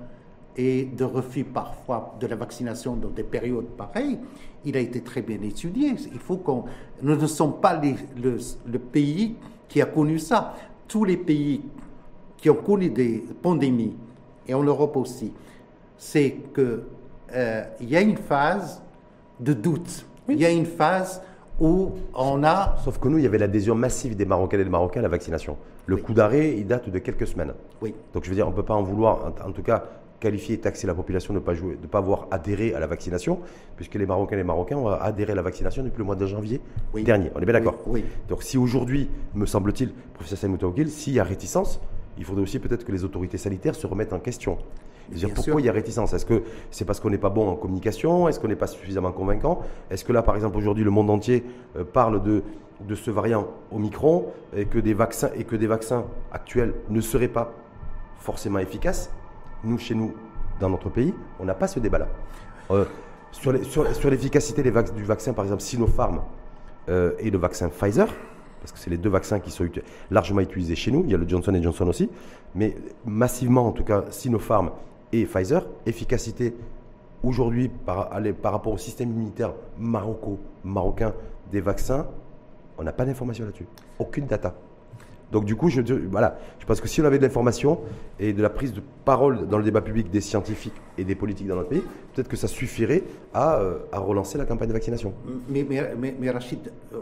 et de refus parfois de la vaccination dans des périodes pareilles, il a été très bien étudié. Il faut qu'on, nous ne sommes pas les- le, le pays qui a connu ça. Tous les pays qui ont connu des pandémies, et en Europe aussi, c'est que euh, y a une phase de doute. Il y a une phase où on a Sauf que nous, il y avait l'adhésion massive des Marocains et des Marocains à la vaccination. Le coup d'arrêt, il date de quelques semaines. oui, Donc je veux dire, on ne peut pas en vouloir, en, en tout cas, qualifier et taxer la population de ne pas, jouer, de pas avoir adhéré à la vaccination, puisque les Marocains et les Marocains ont adhéré à la vaccination depuis le mois de janvier Oui. dernier. On est bien d'accord Oui, oui. Donc si aujourd'hui, me semble-t-il, professeur Saïd s'il y a réticence, il faudrait aussi peut-être que les autorités sanitaires se remettent en question. Pourquoi sûr. il y a réticence Est-ce que c'est parce qu'on n'est pas bon en communication? Est-ce qu'on n'est pas suffisamment convaincant? Est-ce que là, par exemple, aujourd'hui, le monde entier euh, parle de, de ce variant Omicron et que, des vaccins, et que des vaccins actuels ne seraient pas forcément efficaces? Nous, chez nous, dans notre pays, on n'a pas ce débat-là. Euh, sur les- sur- sur l'efficacité du vaccin, par exemple, Sinopharm euh, et le vaccin Pfizer, parce que c'est les deux vaccins qui sont largement utilisés chez nous. Il y a le Johnson Johnson aussi, mais massivement, en tout cas, Sinopharm et Pfizer, efficacité aujourd'hui par, par rapport au système immunitaire marocain des vaccins, on n'a pas d'information là-dessus. Aucune data. Donc du coup, je, voilà, je pense que si on avait de l'information et de la prise de parole dans le débat public des scientifiques et des politiques dans notre pays, peut-être que ça suffirait à, euh, à relancer la campagne de vaccination. Mais, mais, mais, mais Rachid, euh,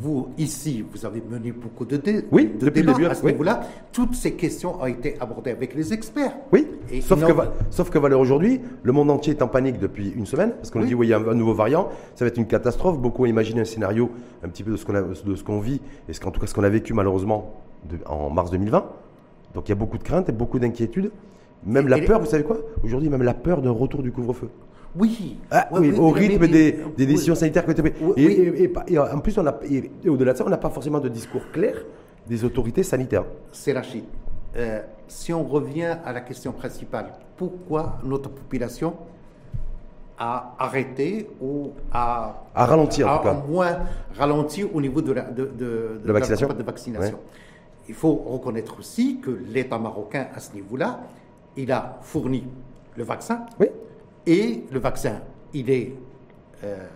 vous, ici, vous avez mené beaucoup de, dé- Oui, de depuis le débats début, à ce oui. niveau-là. Toutes ces questions ont été abordées avec les experts. Oui, Et sauf, non- que, sauf que Valeur aujourd'hui, le monde entier est en panique depuis une semaine, parce qu'on nous Oui. dit, oui, il y a un, un nouveau variant, ça va être une catastrophe. Beaucoup ont imaginé un scénario un petit peu de ce qu'on qu'on vit, et ce qu'en tout cas ce qu'on a vécu malheureusement de- en mars 2020. Donc il y a beaucoup de craintes et beaucoup d'inquiétudes. Même Et- la et- peur, vous savez quoi? Aujourd'hui, même la peur d'un retour du couvre-feu. Oui. Ah, Ouais, oui, oui, au rythme des, décisions sanitaires prises. Oui, et, et- et en plus, on a, et, et au-delà de ça, on n'a pas forcément de discours clair des autorités sanitaires. C'est Rachid. Euh, si on revient à la question principale, pourquoi notre population a arrêté ou a, À ralentir, en tout cas. moins ralenti au niveau de la, de, de- de La vaccination de vaccination. Il faut reconnaître aussi que l'État marocain, à ce niveau-là, il a fourni le vaccin Oui, et le vaccin, il est, euh,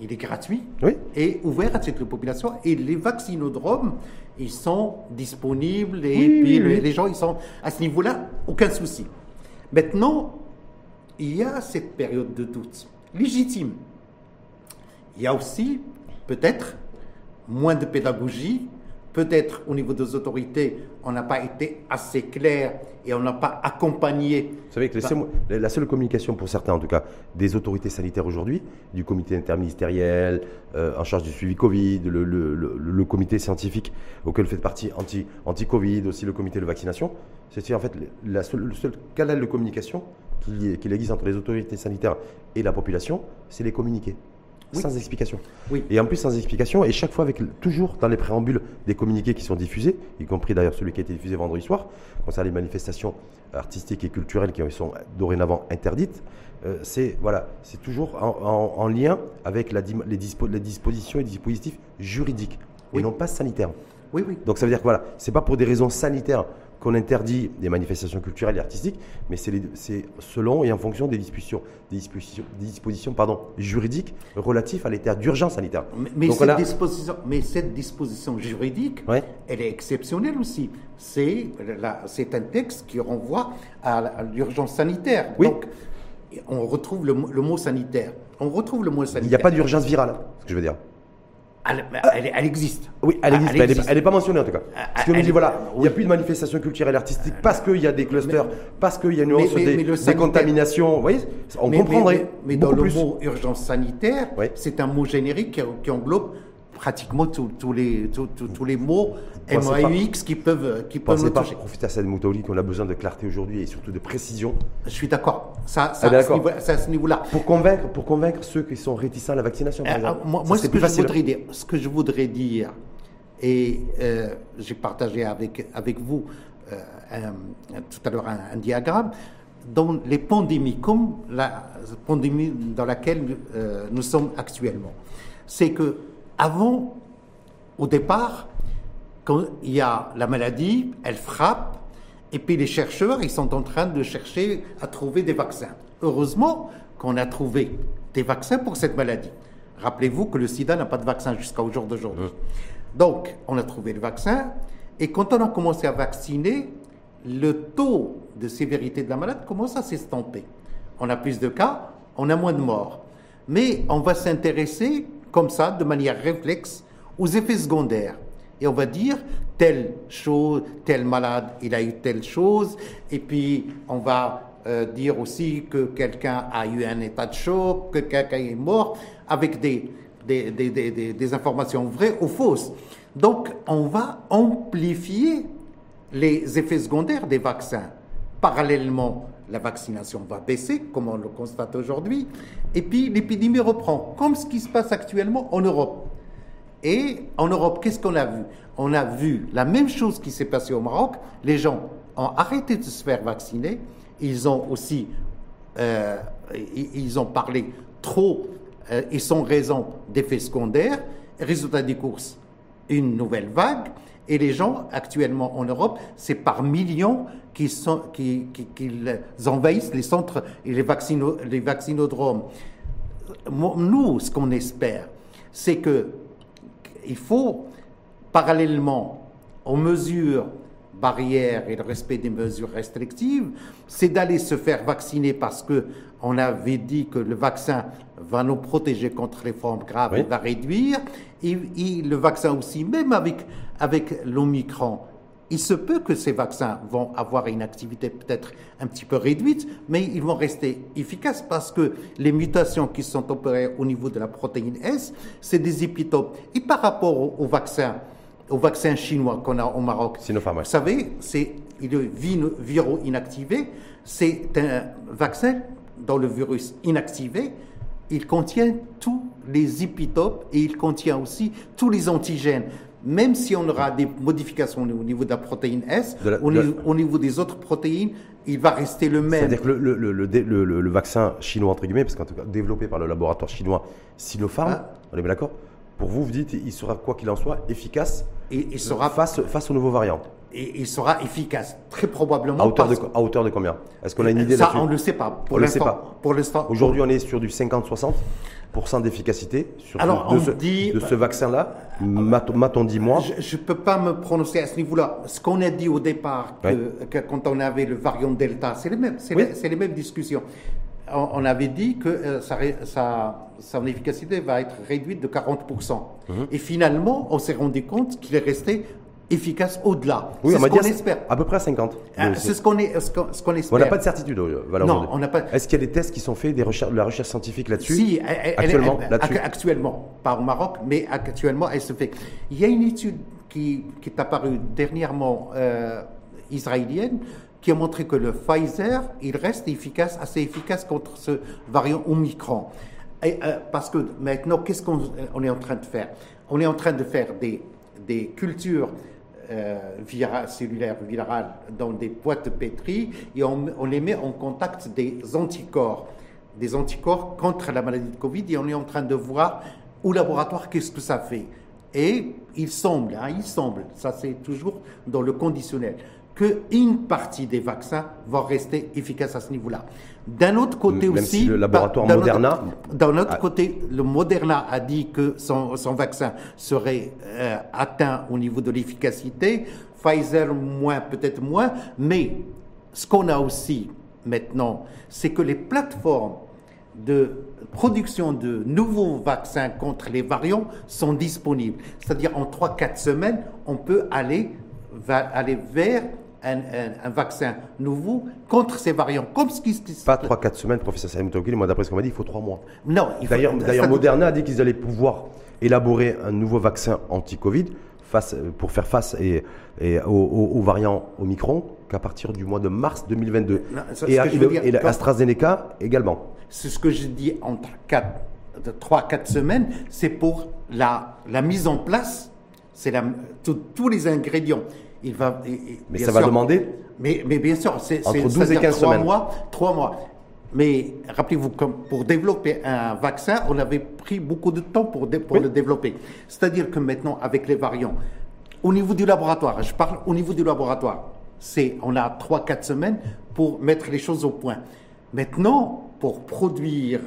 il est gratuit oui. et ouvert à cette population. Et les vaccinodromes, ils sont disponibles et Oui, puis le- les gens, ils sont à ce niveau-là, aucun souci. Maintenant, il y a cette période de doute légitime. Il y a aussi peut-être moins de pédagogie, peut-être au niveau des autorités, on n'a pas été assez clair et on n'a pas accompagné. Vous savez que Bah, la la seule communication, pour certains en tout cas, des autorités sanitaires aujourd'hui, du comité interministériel euh, en charge du suivi Covid, le, le- le- le comité scientifique auquel fait partie anti- anti-Covid, aussi le comité de vaccination, c'est en fait la seule- le seul canal de communication qui, qui existe entre les autorités sanitaires et la population, c'est les communiqués. Oui. Sans explication. Oui. Et en plus sans explication, et chaque fois avec toujours dans les préambules des communiqués qui sont diffusés, y compris d'ailleurs celui qui a été diffusé vendredi soir, concernant les manifestations artistiques et culturelles qui sont dorénavant interdites, euh, c'est voilà, c'est toujours en, en- en lien avec la les, dispo- les dispositions et dispositifs juridiques Oui. et non pas sanitaires. Oui, oui. Donc ça veut dire que voilà, c'est pas pour des raisons sanitaires qu'on interdit des manifestations culturelles et artistiques, mais c'est selon et en fonction des dispositions, des dispositions, des dispositions pardon, juridiques relatives à l'état d'urgence sanitaire. Mais, mais Donc cette a- disposition, mais cette disposition juridique, Ouais. elle est exceptionnelle aussi. C'est un texte qui renvoie à, l'urgence sanitaire. Oui. Donc, on retrouve le, mot- le mot sanitaire. On retrouve le mot sanitaire. Il n'y a pas d'urgence virale, ce que je veux dire. Elle, elle- elle existe. Oui, elle existe, mais elle n'est pas mentionnée en tout cas. Ah, Parce qu'on nous dit, voilà, il n'y a plus de manifestations culturelles et artistiques parce qu'il y a des clusters, parce qu'il y a une hausse des, des contaminations. Vous voyez, on mais, comprendrait mais- mais dans le plus. mot urgence sanitaire, Oui. c'est un mot générique qui, qui englobe pratiquement tous tous les, tous, tous- les mots MAUX qui peuvent, qui peuvent nous pas, toucher. profiter à cette Moutaouli qu'on a besoin de clarté aujourd'hui et surtout de précision Je suis d'accord. Ça, ça, Ah, ben à ce d'accord. niveau- c'est à ce niveau-là. pour convaincre, pour convaincre ceux qui sont réticents à la vaccination. Par Euh, moi, Ça, moi, ce, que je facile. voudrais dire, ce que je voudrais dire, et euh, j'ai partagé avec, avec vous euh, un- tout à l'heure un, un diagramme, dans les pandémies, comme la pandémie dans laquelle euh, nous sommes actuellement, c'est que avant, au départ, quand il y a la maladie, elle frappe, et puis les chercheurs, ils sont en train de chercher à trouver des vaccins. Heureusement qu'on a trouvé des vaccins pour cette maladie. Rappelez-vous que le sida n'a pas de vaccin jusqu'au jour d'aujourd'hui. Donc, on a trouvé le vaccin, et quand on a commencé à vacciner, le taux de sévérité de la maladie commence à s'estomper. On a plus de cas, on a moins de morts. Mais on va s'intéresser, comme ça, de manière réflexe, aux effets secondaires. Et on va dire, telle chose, tel malade, il a eu telle chose, et puis on va euh, dire aussi que quelqu'un a eu un état de choc, que quelqu'un est mort, avec des, des, des- des- des- des informations vraies ou fausses. Donc, on va amplifier les effets secondaires des vaccins. Parallèlement, la vaccination va baisser, comme on le constate aujourd'hui, et puis l'épidémie reprend, comme ce qui se passe actuellement en Europe. Et en Europe, qu'est-ce qu'on a vu? On a vu la même chose qui s'est passée au Maroc. Les gens ont arrêté de se faire vacciner. Ils ont aussi, euh, ils ont parlé trop euh, et sans raison d'effets secondaires. Résultat des courses, une nouvelle vague. Et les gens, actuellement en Europe, c'est par millions qu'ils envahissent les centres et les, vaccino- les vaccinodromes. Nous, ce qu'on espère, c'est que il faut, parallèlement aux mesures barrières et le respect des mesures restrictives, c'est d'aller se faire vacciner parce que on avait dit que le vaccin va nous protéger contre les formes graves Oui. et va réduire. Et, et le vaccin aussi, même avec, avec l'Omicron, il se peut que ces vaccins vont avoir une activité peut-être un petit peu réduite, mais ils vont rester efficaces parce que les mutations qui sont opérées au niveau de la protéine S, c'est des épitopes. Et par rapport au, au vaccin, au vaccin chinois qu'on a au Maroc, Sinopharm, ouais. vous savez, c'est vino- viro inactivé, c'est un vaccin dont le virus inactivé, il contient tous les épitopes et il contient aussi tous les antigènes. Même si on aura des modifications au niveau de la protéine S, la- au, la- niveau, au niveau des autres protéines, il va rester le même. C'est-à-dire que le, le- le- le le- le- le vaccin chinois, entre guillemets, parce qu'en tout cas développé par le laboratoire chinois Sinopharm, Ah. on est bien d'accord? Pour vous, vous dites, il sera, quoi qu'il en soit, efficace Et il sera, face, face aux nouveaux variants. et il sera efficace, très probablement. À hauteur, de, à hauteur de combien? Est-ce qu'on a une idée Ça, on ne le sait pas. Pour On le sait pas. Pour l'instant. Aujourd'hui, on est sur du 50-60% d'efficacité sur Alors, de, on ce, dit- de ce vaccin-là. M'a-t- M'a-t-on dit moi Je ne peux pas me prononcer à ce niveau-là. Ce qu'on a dit au départ, que, Ouais. que quand on avait le variant Delta, c'est les mêmes, c'est Oui. les, c'est les mêmes discussions. On, on avait dit que euh, sa, son efficacité va être réduite de 40%. Mhm. Et finalement, on s'est rendu compte qu'il est resté efficace au-delà. Oui, c'est on ce qu'on espère. à peu près à 50. Ah, c'est ce qu'on est, ce qu'on, ce qu'on On espère. n'a pas de certitude, euh, Valère, Non, on n'a pas- Est-ce qu'il y a des tests qui sont faits, des recherches, de la recherche scientifique là-dessus Si, elle- elle- actuellement, elle- là-dessus. actuellement, pas au Maroc, mais actuellement, elle se fait. Il y a une étude qui, qui est apparue dernièrement euh, israélienne qui a montré que le Pfizer, il reste efficace, assez efficace contre ce variant Omicron. Et, euh, parce que maintenant, qu'est-ce qu'on on est en train de faire? On est en train de faire des, des cultures euh, cellulaires virales dans des boîtes pétries et on, on les met en contact des anticorps des anticorps contre la maladie de Covid et on est en train de voir au laboratoire qu'est-ce que ça fait. Et il semble, hein, il semble, ça c'est toujours dans le conditionnel, qu'une partie des vaccins va rester efficace à ce niveau-là. D'un autre côté Même aussi, si le laboratoire d'un autre- Moderna- D'un autre côté, le Moderna a dit que son, son vaccin serait euh, atteint au niveau de l'efficacité, Pfizer moins, peut-être moins, mais ce qu'on a aussi maintenant, c'est que les plateformes de production de nouveaux vaccins contre les variants sont disponibles. C'est-à-dire en 3-4 semaines, on peut aller, va, aller vers un, un, vaccin nouveau contre ces variants. Comme ce qui se Pas 3-4 semaines, professeur Salim moi d'après ce qu'on m'a dit, il faut 3 mois. Non, D'ailleurs, Moderna a dit qu'ils allaient pouvoir élaborer un nouveau vaccin anti-Covid face, pour faire face et, et aux, variants Omicron qu'à partir du mois de mars 2022. et, et AstraZeneca également. C'est ce que je dis entre 3-4 semaines, c'est pour la, la mise en place, c'est tous les ingrédients. Il va, mais ça va demander mais, mais bien sûr, c'est entre 12 et 15 semaines. Mois, 3 mois. Mais rappelez-vous, pour développer un vaccin, on avait pris beaucoup de temps pour, pour le développer. C'est-à-dire que maintenant, avec les variants, au niveau du laboratoire, je parle au niveau du laboratoire, c'est on a 3-4 semaines pour mettre les choses au point. Maintenant, pour produire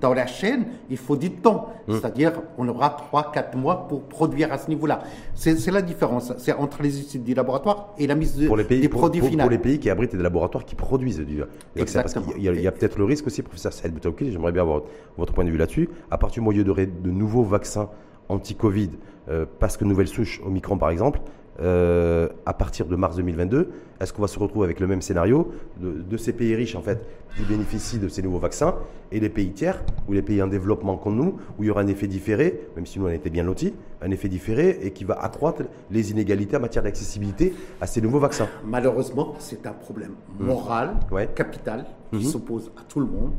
dans la chaîne, il faut du temps. Mmh. C'est-à-dire, on aura 3-4 mois pour produire à ce niveau-là. C'est la différence. C'est entre les études du laboratoire et la mise de, pour les pays, des produits finaux. Pour les pays qui abritent des laboratoires qui produisent du vaccin. Parce qu'il y a, peut-être le risque aussi, professeur Saïd j'aimerais bien avoir votre point de vue là-dessus. À partir du moment où il y aurait de nouveaux vaccins anti-Covid, euh, parce que nouvelle souche, Omicron par exemple, euh, à partir de mars 2022 Est-ce qu'on va se retrouver avec le même scénario de, ces pays riches en fait qui bénéficient de ces nouveaux vaccins et les pays tiers ou les pays en développement comme nous où il y aura un effet différé, même si nous on était bien lotis, un effet différé et qui va accroître les inégalités en matière d'accessibilité à ces nouveaux vaccins? Malheureusement, c'est un problème mmh. moral, capital, qui mmh. s'oppose à tout le monde.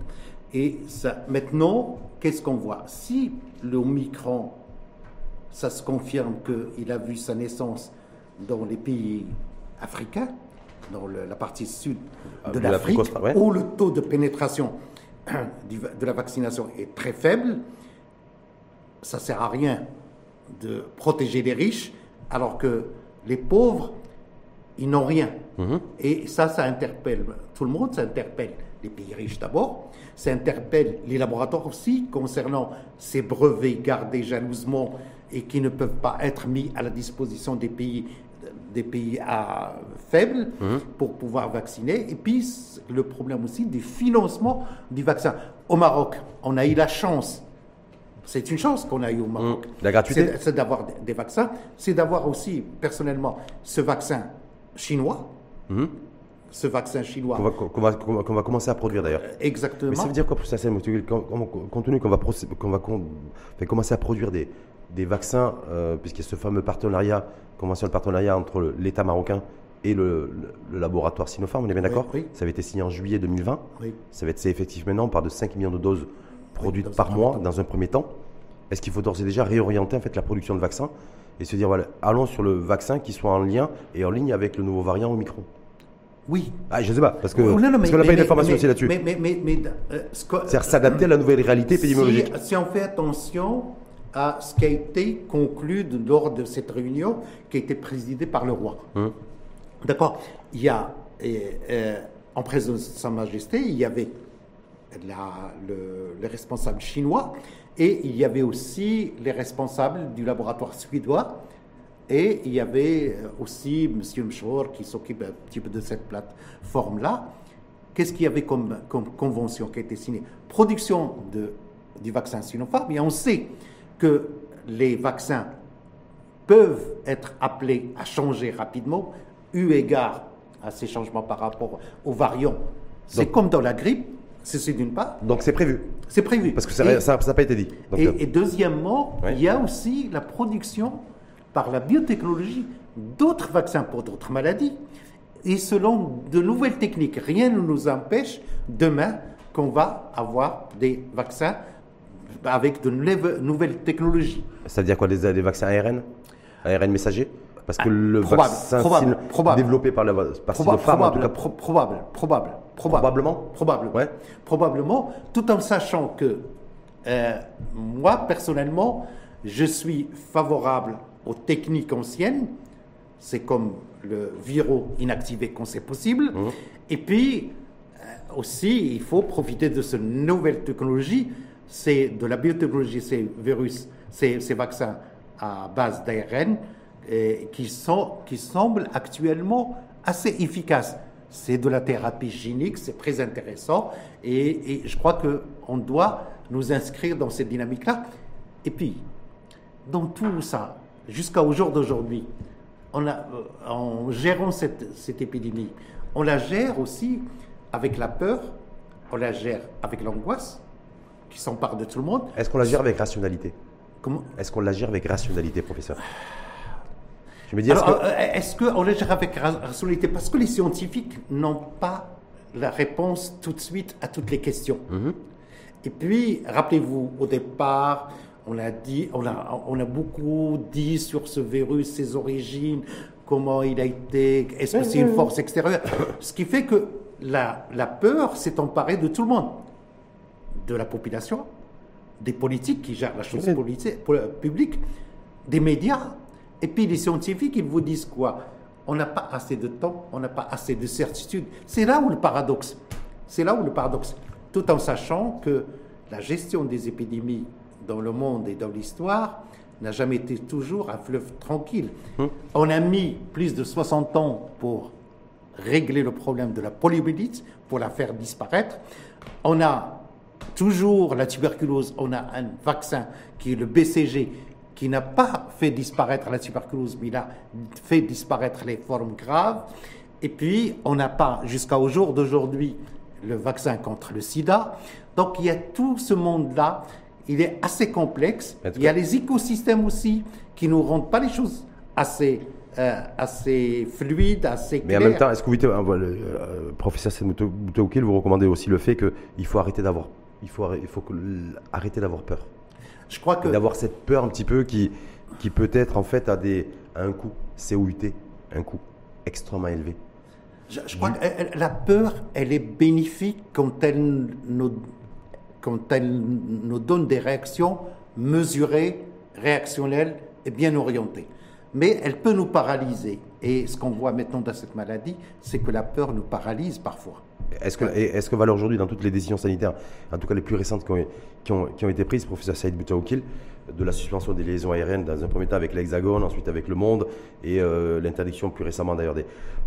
Et ça, maintenant, qu'est-ce qu'on voit? Si le Omicron, ça se confirme qu'il a vu sa naissance dans les pays africains, dans la partie sud ah, de l'Afrique, où le taux de pénétration de la vaccination est très faible, ça ne sert à rien de protéger les riches, alors que les pauvres, ils n'ont rien. Mhm. Et ça, ça interpelle tout le monde, ça interpelle les pays riches d'abord, ça interpelle les laboratoires aussi concernant ces brevets gardés jalousement et qui ne peuvent pas être mis à la disposition des pays des pays à faibles mhm. pour pouvoir vacciner. Et puis, le problème aussi du financement du vaccin. Au Maroc, on a eu la chance, c'est une chance qu'on a eu au Maroc. Mhm. La gratuité C'est d'avoir des vaccins, c'est d'avoir aussi, personnellement, ce vaccin chinois. Mhm. Ce vaccin chinois. Qu'on va, va, commencer à produire d'ailleurs. Euh, exactement. Mais ça veut dire quoi pour ça, Compte tenu qu'on va, qu'on va commencer à produire des, des vaccins, euh, puisqu'il y a ce fameux partenariat, convention de partenariat entre l'État marocain et le, laboratoire Sinopharm, on est bien d'accord Ça avait été signé en juillet 2020. Ça va être effectif maintenant, on parle de 5 millions de doses produites par mois dans un premier temps. Est-ce qu'il faut d'ores et déjà réorienter en fait la production de vaccins et se dire voilà, allons sur le vaccin qui soit en lien et en ligne avec le nouveau variant Omicron? Oui. Ah, je ne sais pas, parce que oh, qu'on n'a pas eu d'informations aussi là-dessus. Mais, mais, mais, euh, C'est-à-dire s'adapter à la nouvelle réalité épidémiologique. Si, si on fait attention, à ce qui a été conclu lors de cette réunion qui a été présidée par le roi. Hum. D'accord Il y a, euh, en présence de Sa Majesté, il y avait la, le, responsable chinois et il y avait aussi les responsables du laboratoire suédois et il y avait aussi M. Mchor qui s'occupe un petit peu de cette plateforme-là. Qu'est-ce qu'il y avait comme, comme, convention qui a été signée? Production de, du vaccin Sinopharm, et on sait que les vaccins peuvent être appelés à changer rapidement, eu égard à ces changements par rapport aux variants. C'est comme dans la grippe, c'est d'une part. Donc c'est prévu. C'est prévu. Parce que ça n'a pas été dit. et, euh, deuxièmement, il y a aussi la production par la biotechnologie d'autres vaccins pour d'autres maladies. Et selon de nouvelles techniques, rien ne nous empêche demain qu'on va avoir des vaccins avec de nouvelles technologies. Ça veut dire quoi, des, vaccins ARN ARN messager? Parce que le vaccin développé par, la, par probable, probable, probable, probablement, probable, ouais. probablement, tout en sachant que euh, moi personnellement, je suis favorable aux techniques anciennes. C'est comme le virus inactivé quand c'est possible. Mmh. Et puis euh, aussi, il faut profiter de cette nouvelle technologie c'est de la biotechnologie, ces virus, ces, vaccins à base d'ARN qui, qui semblent actuellement assez efficaces. c'est de la thérapie génique, c'est très intéressant. Et, je crois qu'on doit nous inscrire dans cette dynamique-là. Et puis, dans tout ça, jusqu'à au jour d'aujourd'hui, euh, en gérant cette épidémie, on la gère aussi avec la peur, on la gère avec l'angoisse qui s'empare de tout le monde. Est-ce qu'on la gère avec rationalité? Comment? Est-ce qu'on la gère avec rationalité, professeur? Je me dis, est-ce qu'on est qu'on la gère avec rationalité? Parce que les scientifiques n'ont pas la réponse tout de suite à toutes les questions. Mhm. Et puis, rappelez-vous, au départ, on a, dit, on, a, on a beaucoup dit sur ce virus, ses origines, comment il a été, est-ce que c'est une force extérieure? Ce qui fait que la, la peur s'est emparée de tout le monde, de la population, des politiques qui gèrent la chose politique, publique, des médias, et puis les scientifiques, ils vous disent quoi? On n'a pas assez de temps, on n'a pas assez de certitude. C'est là où le paradoxe. C'est là où le paradoxe. Tout en sachant que la gestion des épidémies dans le monde et dans l'histoire n'a jamais été toujours un fleuve tranquille. Hum. On a mis plus de 60 ans pour régler le problème de la poliomyélite, pour la faire disparaître. On a toujours la tuberculose, on a un vaccin qui est le BCG, qui n'a pas fait disparaître la tuberculose, mais il a fait disparaître les formes graves. Et puis, on n'a pas, jusqu'à au jour d'aujourd'hui, le vaccin contre le sida. Donc, il y a tout ce monde-là. Il est assez complexe. Il y a les écosystèmes aussi qui ne nous rendent pas les choses assez, euh, assez fluides, assez claires. Mais en même temps, est-ce que vous, euh, le euh, professeur Boutaoukil, vous recommandez aussi le fait qu'il faut arrêter d'avoir, il faut, il faut arrêter d'avoir peur Je crois que d'avoir cette peur un petit peu qui, qui peut être en fait à des à un coût COUT, un coût extrêmement élevé. Je, crois que la peur, elle est bénéfique quand elle nous, quand elle nous donne des réactions mesurées, réactionnelles et bien orientées. Mais elle peut nous paralyser. Et ce qu'on voit maintenant dans cette maladie, c'est que la peur nous paralyse parfois. Est-ce que, est-ce que valeur aujourd'hui, dans toutes les décisions sanitaires, en tout cas les plus récentes qui ont, qui ont, qui ont été prises, professeur Saïd Boutaoukil, de la suspension des liaisons aériennes dans un premier temps avec l'Hexagone, ensuite avec le Monde, et euh, l'interdiction plus récemment d'ailleurs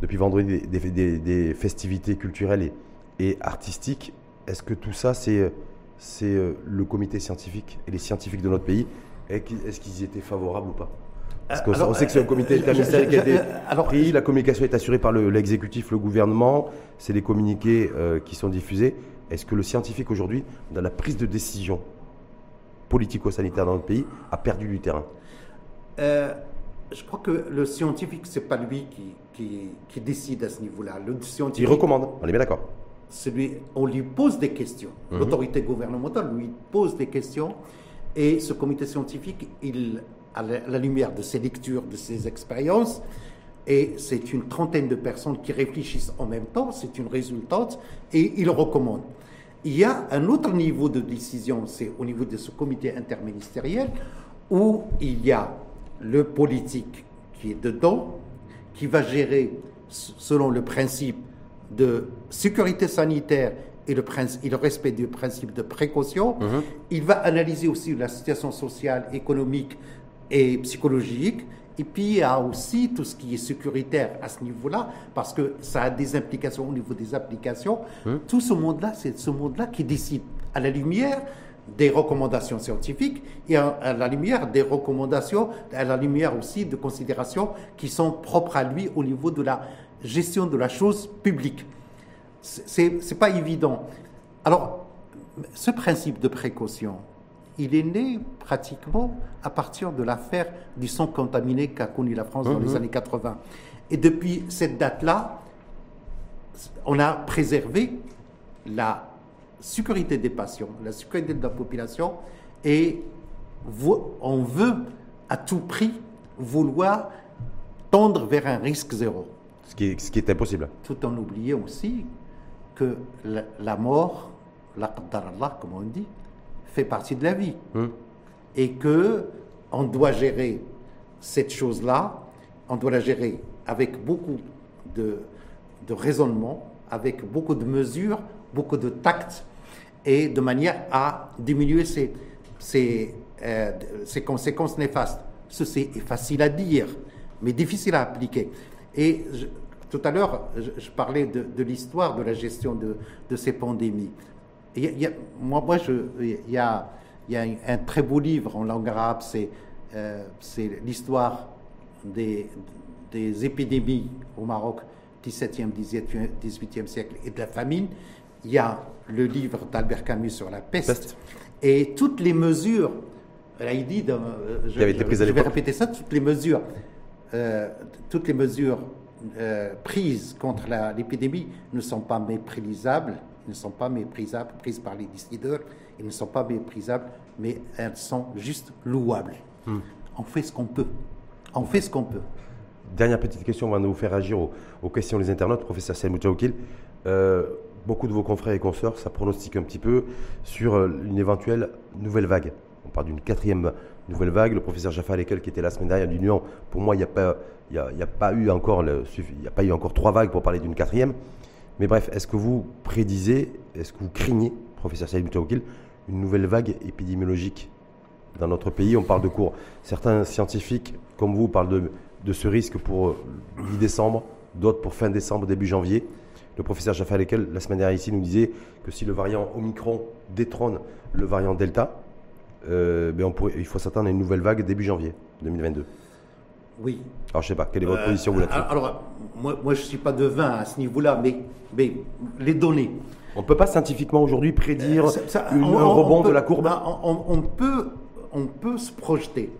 depuis vendredi des, des, festivités culturelles et, artistiques. Est-ce que tout ça, c'est c'est euh, le comité scientifique et les scientifiques de notre pays Est-ce qu'ils y étaient favorables ou pas? Parce qu'on on sait que c'est un comité interministériel qui a été pris, la communication est assurée par l'exécutif, le, gouvernement, c'est les communiqués euh, qui sont diffusés. Est-ce que le scientifique aujourd'hui, dans la prise de décision politico-sanitaire dans notre pays, a perdu du terrain? Euh, Je crois que le scientifique, c'est pas lui qui, qui, décide à ce niveau-là. Il recommande, on est bien d'accord. Celui, on lui pose des questions. Mhm. L'autorité gouvernementale lui pose des questions et ce comité scientifique, il à la lumière de ses lectures, de ses expériences, et c'est une trentaine de personnes qui réfléchissent en même temps, c'est une résultante, et il recommande. Il y a un autre niveau de décision, c'est au niveau de ce comité interministériel, où il y a le politique qui est dedans, qui va gérer selon le principe de sécurité sanitaire et le, et le respect du principe de précaution. Mhm. Il va analyser aussi la situation sociale, économique et psychologique. Et puis, il y a aussi tout ce qui est sécuritaire à ce niveau-là, parce que ça a des implications au niveau des applications. Hum. Tout ce monde-là, c'est ce monde-là qui décide à la lumière des recommandations scientifiques et à, la lumière des recommandations, à la lumière aussi de considérations qui sont propres à lui au niveau de la gestion de la chose publique. C'est n'est pas évident. Alors, ce principe de précaution, il est né pratiquement à partir de l'affaire du sang contaminé qu'a connu la France dans les Mhm. années 80. Et depuis cette date-là, on a préservé la sécurité des patients, la sécurité de la population, et on veut à tout prix vouloir tendre vers un risque zéro. ce qui, est, ce qui est impossible. Tout en oubliant aussi que la, la mort, la comme on dit, fait partie de la vie. Hum. Et que on doit gérer cette chose-là, on doit la gérer avec beaucoup de, de raisonnement, avec beaucoup de mesures, beaucoup de tact, et de manière à diminuer ces, ces, euh, ces conséquences néfastes. Ceci est facile à dire, mais difficile à appliquer. Et je- tout à l'heure, je, parlais de, l'histoire de la gestion de, de ces pandémies. Il y a, moi, il y a, il y a un, très beau livre en langue arabe, c'est euh, l'histoire des, des épidémies au Maroc, 17e, 18e siècle, et de la famine. Il y a le livre d'Albert Camus sur la peste. Et toutes les mesures, là il dit, euh, je, vais répéter ça, toutes les mesures, euh, toutes les mesures euh, prises contre l'épidémie ne sont pas méprisables, ne sont pas méprisables, prises par les décideurs, ils ne sont pas méprisables, mais elles sont juste louables. Hmm. On fait ce qu'on peut. On fait ce qu'on peut. Dernière petite question on va nous faire agir aux, questions des internautes, professeur Saïd Moudjaoukil. Euh, beaucoup de vos confrères et consoeurs, ça pronostique un petit peu sur euh, une éventuelle nouvelle vague. On parle d'une quatrième nouvelle vague. Le professeur Jaffa Lekel, qui était la semaine dernière du Nuan, pour moi, il n'y a, pas, il a, pas eu encore il a pas eu encore trois vagues pour parler d'une quatrième. Mais bref, est-ce que vous prédisez, est-ce que vous craignez, professeur Saïd Moutaoukil, une nouvelle vague épidémiologique dans notre pays? On parle de cours. Certains scientifiques, comme vous, parlent de, ce risque pour mi-décembre, d'autres pour fin décembre, début janvier. Le professeur Jaffa Lekel, la semaine dernière ici, nous disait que si le variant Omicron détrône le variant Delta, euh, ben il faut s'attendre à une nouvelle vague début janvier 2022. Oui. Alors, je sais pas, quelle est votre euh, position vous là-dessus Alors, moi, moi je ne suis pas devin à ce niveau-là, mais, mais les données. On ne peut pas scientifiquement aujourd'hui prédire un rebond de la courbe ben, on, peut, on peut se projeter.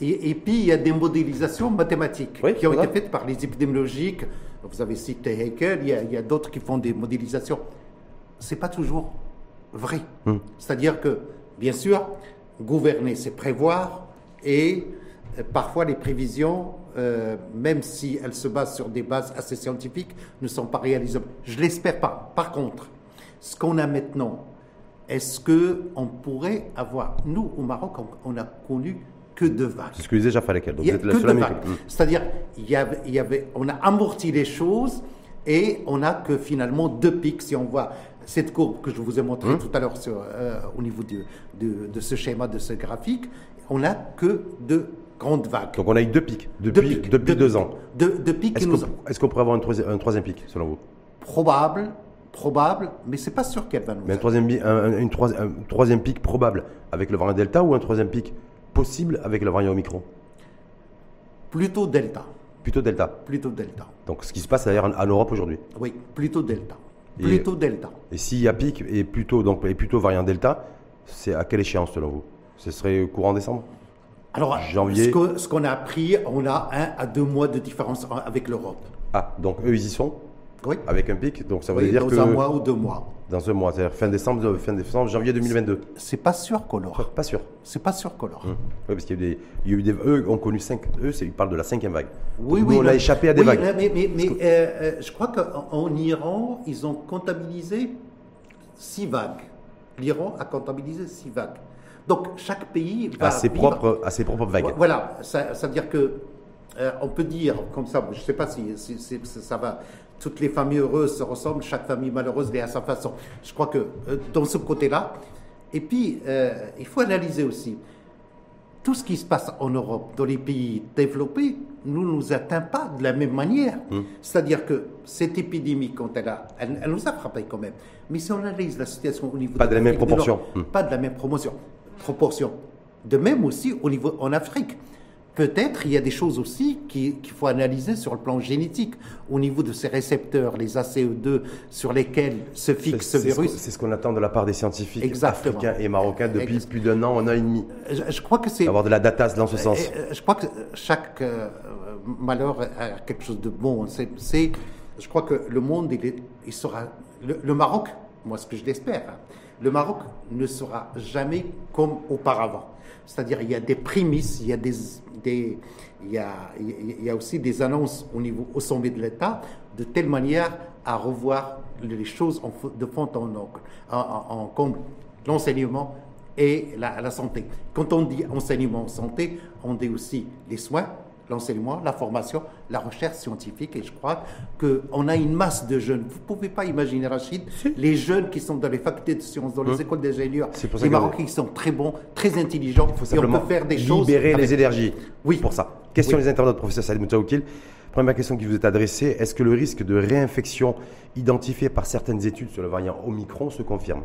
Et, puis, il y a des modélisations mathématiques qui ont été faites par les épidémiologiques. Vous avez cité Haeckel, il y a, d'autres qui font des modélisations. Ce n'est pas toujours vrai. Hmm. C'est-à-dire que, bien sûr, gouverner, c'est prévoir, et euh, parfois les prévisions, euh, même si elles se basent sur des bases assez scientifiques, ne sont pas réalisables. Je ne l'espère pas. Par contre, ce qu'on a maintenant, est-ce qu'on pourrait avoir, nous au Maroc, on a connu que deux vagues? C'est ce que disait Lekel. C'est-à-dire, il y, avait, il y avait, on a amorti les choses et on n'a que finalement deux pics. Si on voit cette courbe que je vous ai montrée hum. tout à l'heure euh, au niveau de, de, ce schéma, de ce graphique, on n'a que deux grandes vagues. Donc on a eu deux pics depuis deux, depuis deux, ans. Pics Est-ce qu'on pourrait avoir un troisième, un troisième pic, selon vous? Probable, probable, mais c'est pas sûr qu'elle va nous. Mais un troisième, un, une un troisième pic probable avec le variant Delta ou un troisième pic possible avec le variant Omicron? Plutôt Delta. Plutôt Delta. Plutôt Delta. Donc ce qui se passe d'ailleurs en, Europe aujourd'hui. Oui, plutôt Delta. Plutôt Delta. Et s'il y a pic et plutôt, donc, et plutôt variant Delta, c'est à quelle échéance selon vous? Ce serait courant décembre? Alors, Janvier. ce qu'on a appris, on a un à deux mois de différence avec l'Europe. Ah, donc eux, ils y sont oui. Avec un pic, donc ça veut dire dans que... Dans un mois ou deux mois. Dans un mois, c'est-à-dire fin décembre, fin décembre, janvier 2022. C'est pas sûr qu'on l'aura. Pas sûr. C'est pas sûr qu'on l'aura. Hum. Oui, parce qu'il y a eu des, il y a eu des, eux ont connu cinq, eux, ils parlent de la cinquième vague. Oui, oui. on a échappé à des vagues. Mais, mais, mais euh, euh, je crois qu'en Iran, ils ont comptabilisé six vagues. L'Iran a comptabilisé six vagues. Donc chaque pays va à ses propres, à ses propres vagues. Voilà, ça, ça veut dire que euh, on peut dire comme ça, je ne sais pas si, ça va, toutes les familles heureuses se ressemblent, chaque famille malheureuse est à sa façon. Je crois que euh, dans ce côté-là, et puis euh, il faut analyser aussi, tout ce qui se passe en Europe, dans les pays développés, ne nous atteint pas de la même manière. Hum. C'est-à-dire que cette épidémie, quand elle a, elle, nous a frappé quand même. Mais si on analyse la situation au niveau pas de, la même proportion, hum. pas de la même promotion, proportion. De même aussi au niveau en Afrique. Peut-être il y a des choses aussi qu'il faut analyser sur le plan génétique, au niveau de ces récepteurs, les ACE2, sur lesquels se fixe ce virus. C'est ce qu'on attend de la part des scientifiques africains et marocains depuis plus d'un an, un an et demi. Je, crois que c'est. Avoir de la data dans ce sens. Euh, je crois que chaque euh, malheur a quelque chose de bon. C'est, je crois que le monde, il, sera. Le, Maroc, moi ce que je l'espère, le Maroc ne sera jamais comme auparavant. C'est-à-dire, il y a des prémices, il y a des, il, y a, il y a aussi des annonces au niveau au sommet de l'État, de telle manière à revoir les choses de fond en, en, compte, l'enseignement et la, santé. Quand on dit enseignement santé, on dit aussi les soins, l'enseignement, la formation, la recherche scientifique. Et je crois qu'on a une masse de jeunes. Vous ne pouvez pas imaginer, Rachid, les jeunes qui sont dans les facultés de sciences, dans les hein écoles d'ingénieurs, les Marocains qui sont très bons, très intelligents. Il faut simplement et on peut faire des libérer les énergies. Oui. Pour ça. Question des internautes, professeur Salim Moutaoukil. Première question qui vous est adressée, est-ce que le risque de réinfection identifié par certaines études sur le variant Omicron se confirme?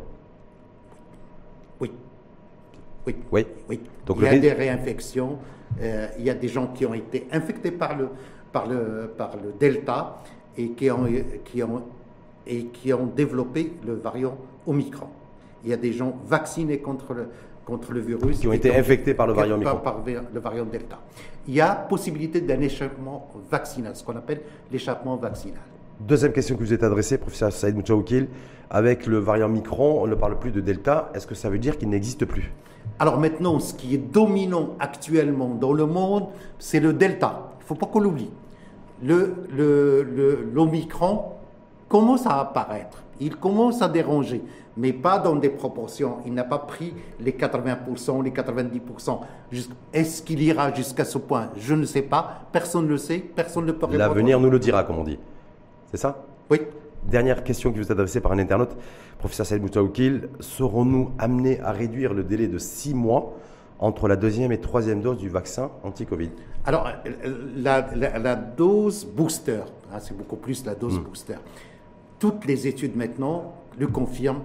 Oui. Oui. Oui. Oui. Donc il y a des réinfections. Euh, il y a des gens qui ont été infectés par le, par le, par le Delta et qui ont, qui, ont, et qui ont développé le variant Omicron. Il y a des gens vaccinés contre le, contre le virus. Qui ont été infectés par le variant Omicron. par le variant Delta. Il y a possibilité d'un échappement vaccinal, ce qu'on appelle l'échappement vaccinal. Deuxième question qui vous est adressée, professeur Saïd Moutaoukil. Avec le variant Micron, on ne parle plus de Delta. Est-ce que ça veut dire qu'il n'existe plus? Alors maintenant, ce qui est dominant actuellement dans le monde, c'est le delta. Il ne faut pas qu'on l'oublie. Le, le, le- l'Omicron commence à apparaître. Il commence à déranger, mais pas dans des proportions. Il n'a pas pris les 80%, les 90%. Jusqu'- Est-ce qu'il ira jusqu'à ce point? Je ne sais pas. Personne ne le sait. Personne ne peut répondre. L'avenir nous le dira, comme on dit. C'est ça? Oui. Dernière question qui vous est adressée par un internaute. Professeur Saïd Moutaoukil, serons-nous amenés à réduire le délai de six mois entre la deuxième et troisième dose du vaccin anti-Covid? Alors, la, la- la dose booster, hein, c'est beaucoup plus la dose booster. Toutes les études maintenant le confirment.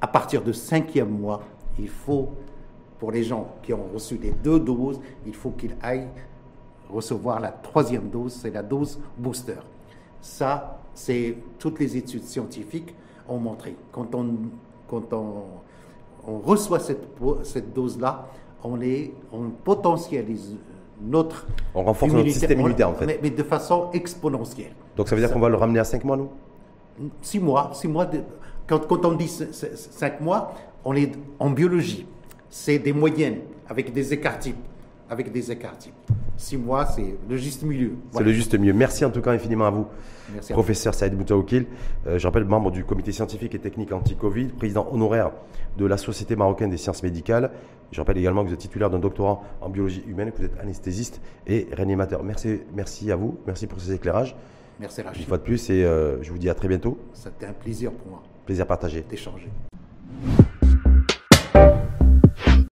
À partir de cinquième mois, il faut, pour les gens qui ont reçu les deux doses, il faut qu'ils aillent recevoir la troisième dose, c'est la dose booster. Ça, c'est toutes les études scientifiques ont montré. Quand on, quand on, on reçoit cette, dose-là, on, est, on potentialise notre On renforce notre système on- immunitaire, en fait. mais, mais de façon exponentielle. Donc ça veut dire qu'on va le ramener à cinq mois, nous Six mois, six mois. De, quand, quand on dit c- c- cinq mois, on est en biologie. C'est des moyennes avec des écarts types, avec des écarts types. Six mois, c'est le juste milieu. C'est le juste mieux. Merci en tout cas infiniment à vous, Merci à vous. professeur Saïd Boutaoukil. Euh, je rappelle membre du comité scientifique et technique anti-Covid, président honoraire de la Société marocaine des sciences médicales. Je rappelle également que vous êtes titulaire d'un doctorat en biologie humaine, que vous êtes anesthésiste et réanimateur. Merci, merci à vous, merci pour ces éclairages. Merci Une Rachid. fois de plus, et euh, je vous dis à très bientôt. C'était un plaisir pour moi Plaisir partagé. d'échanger.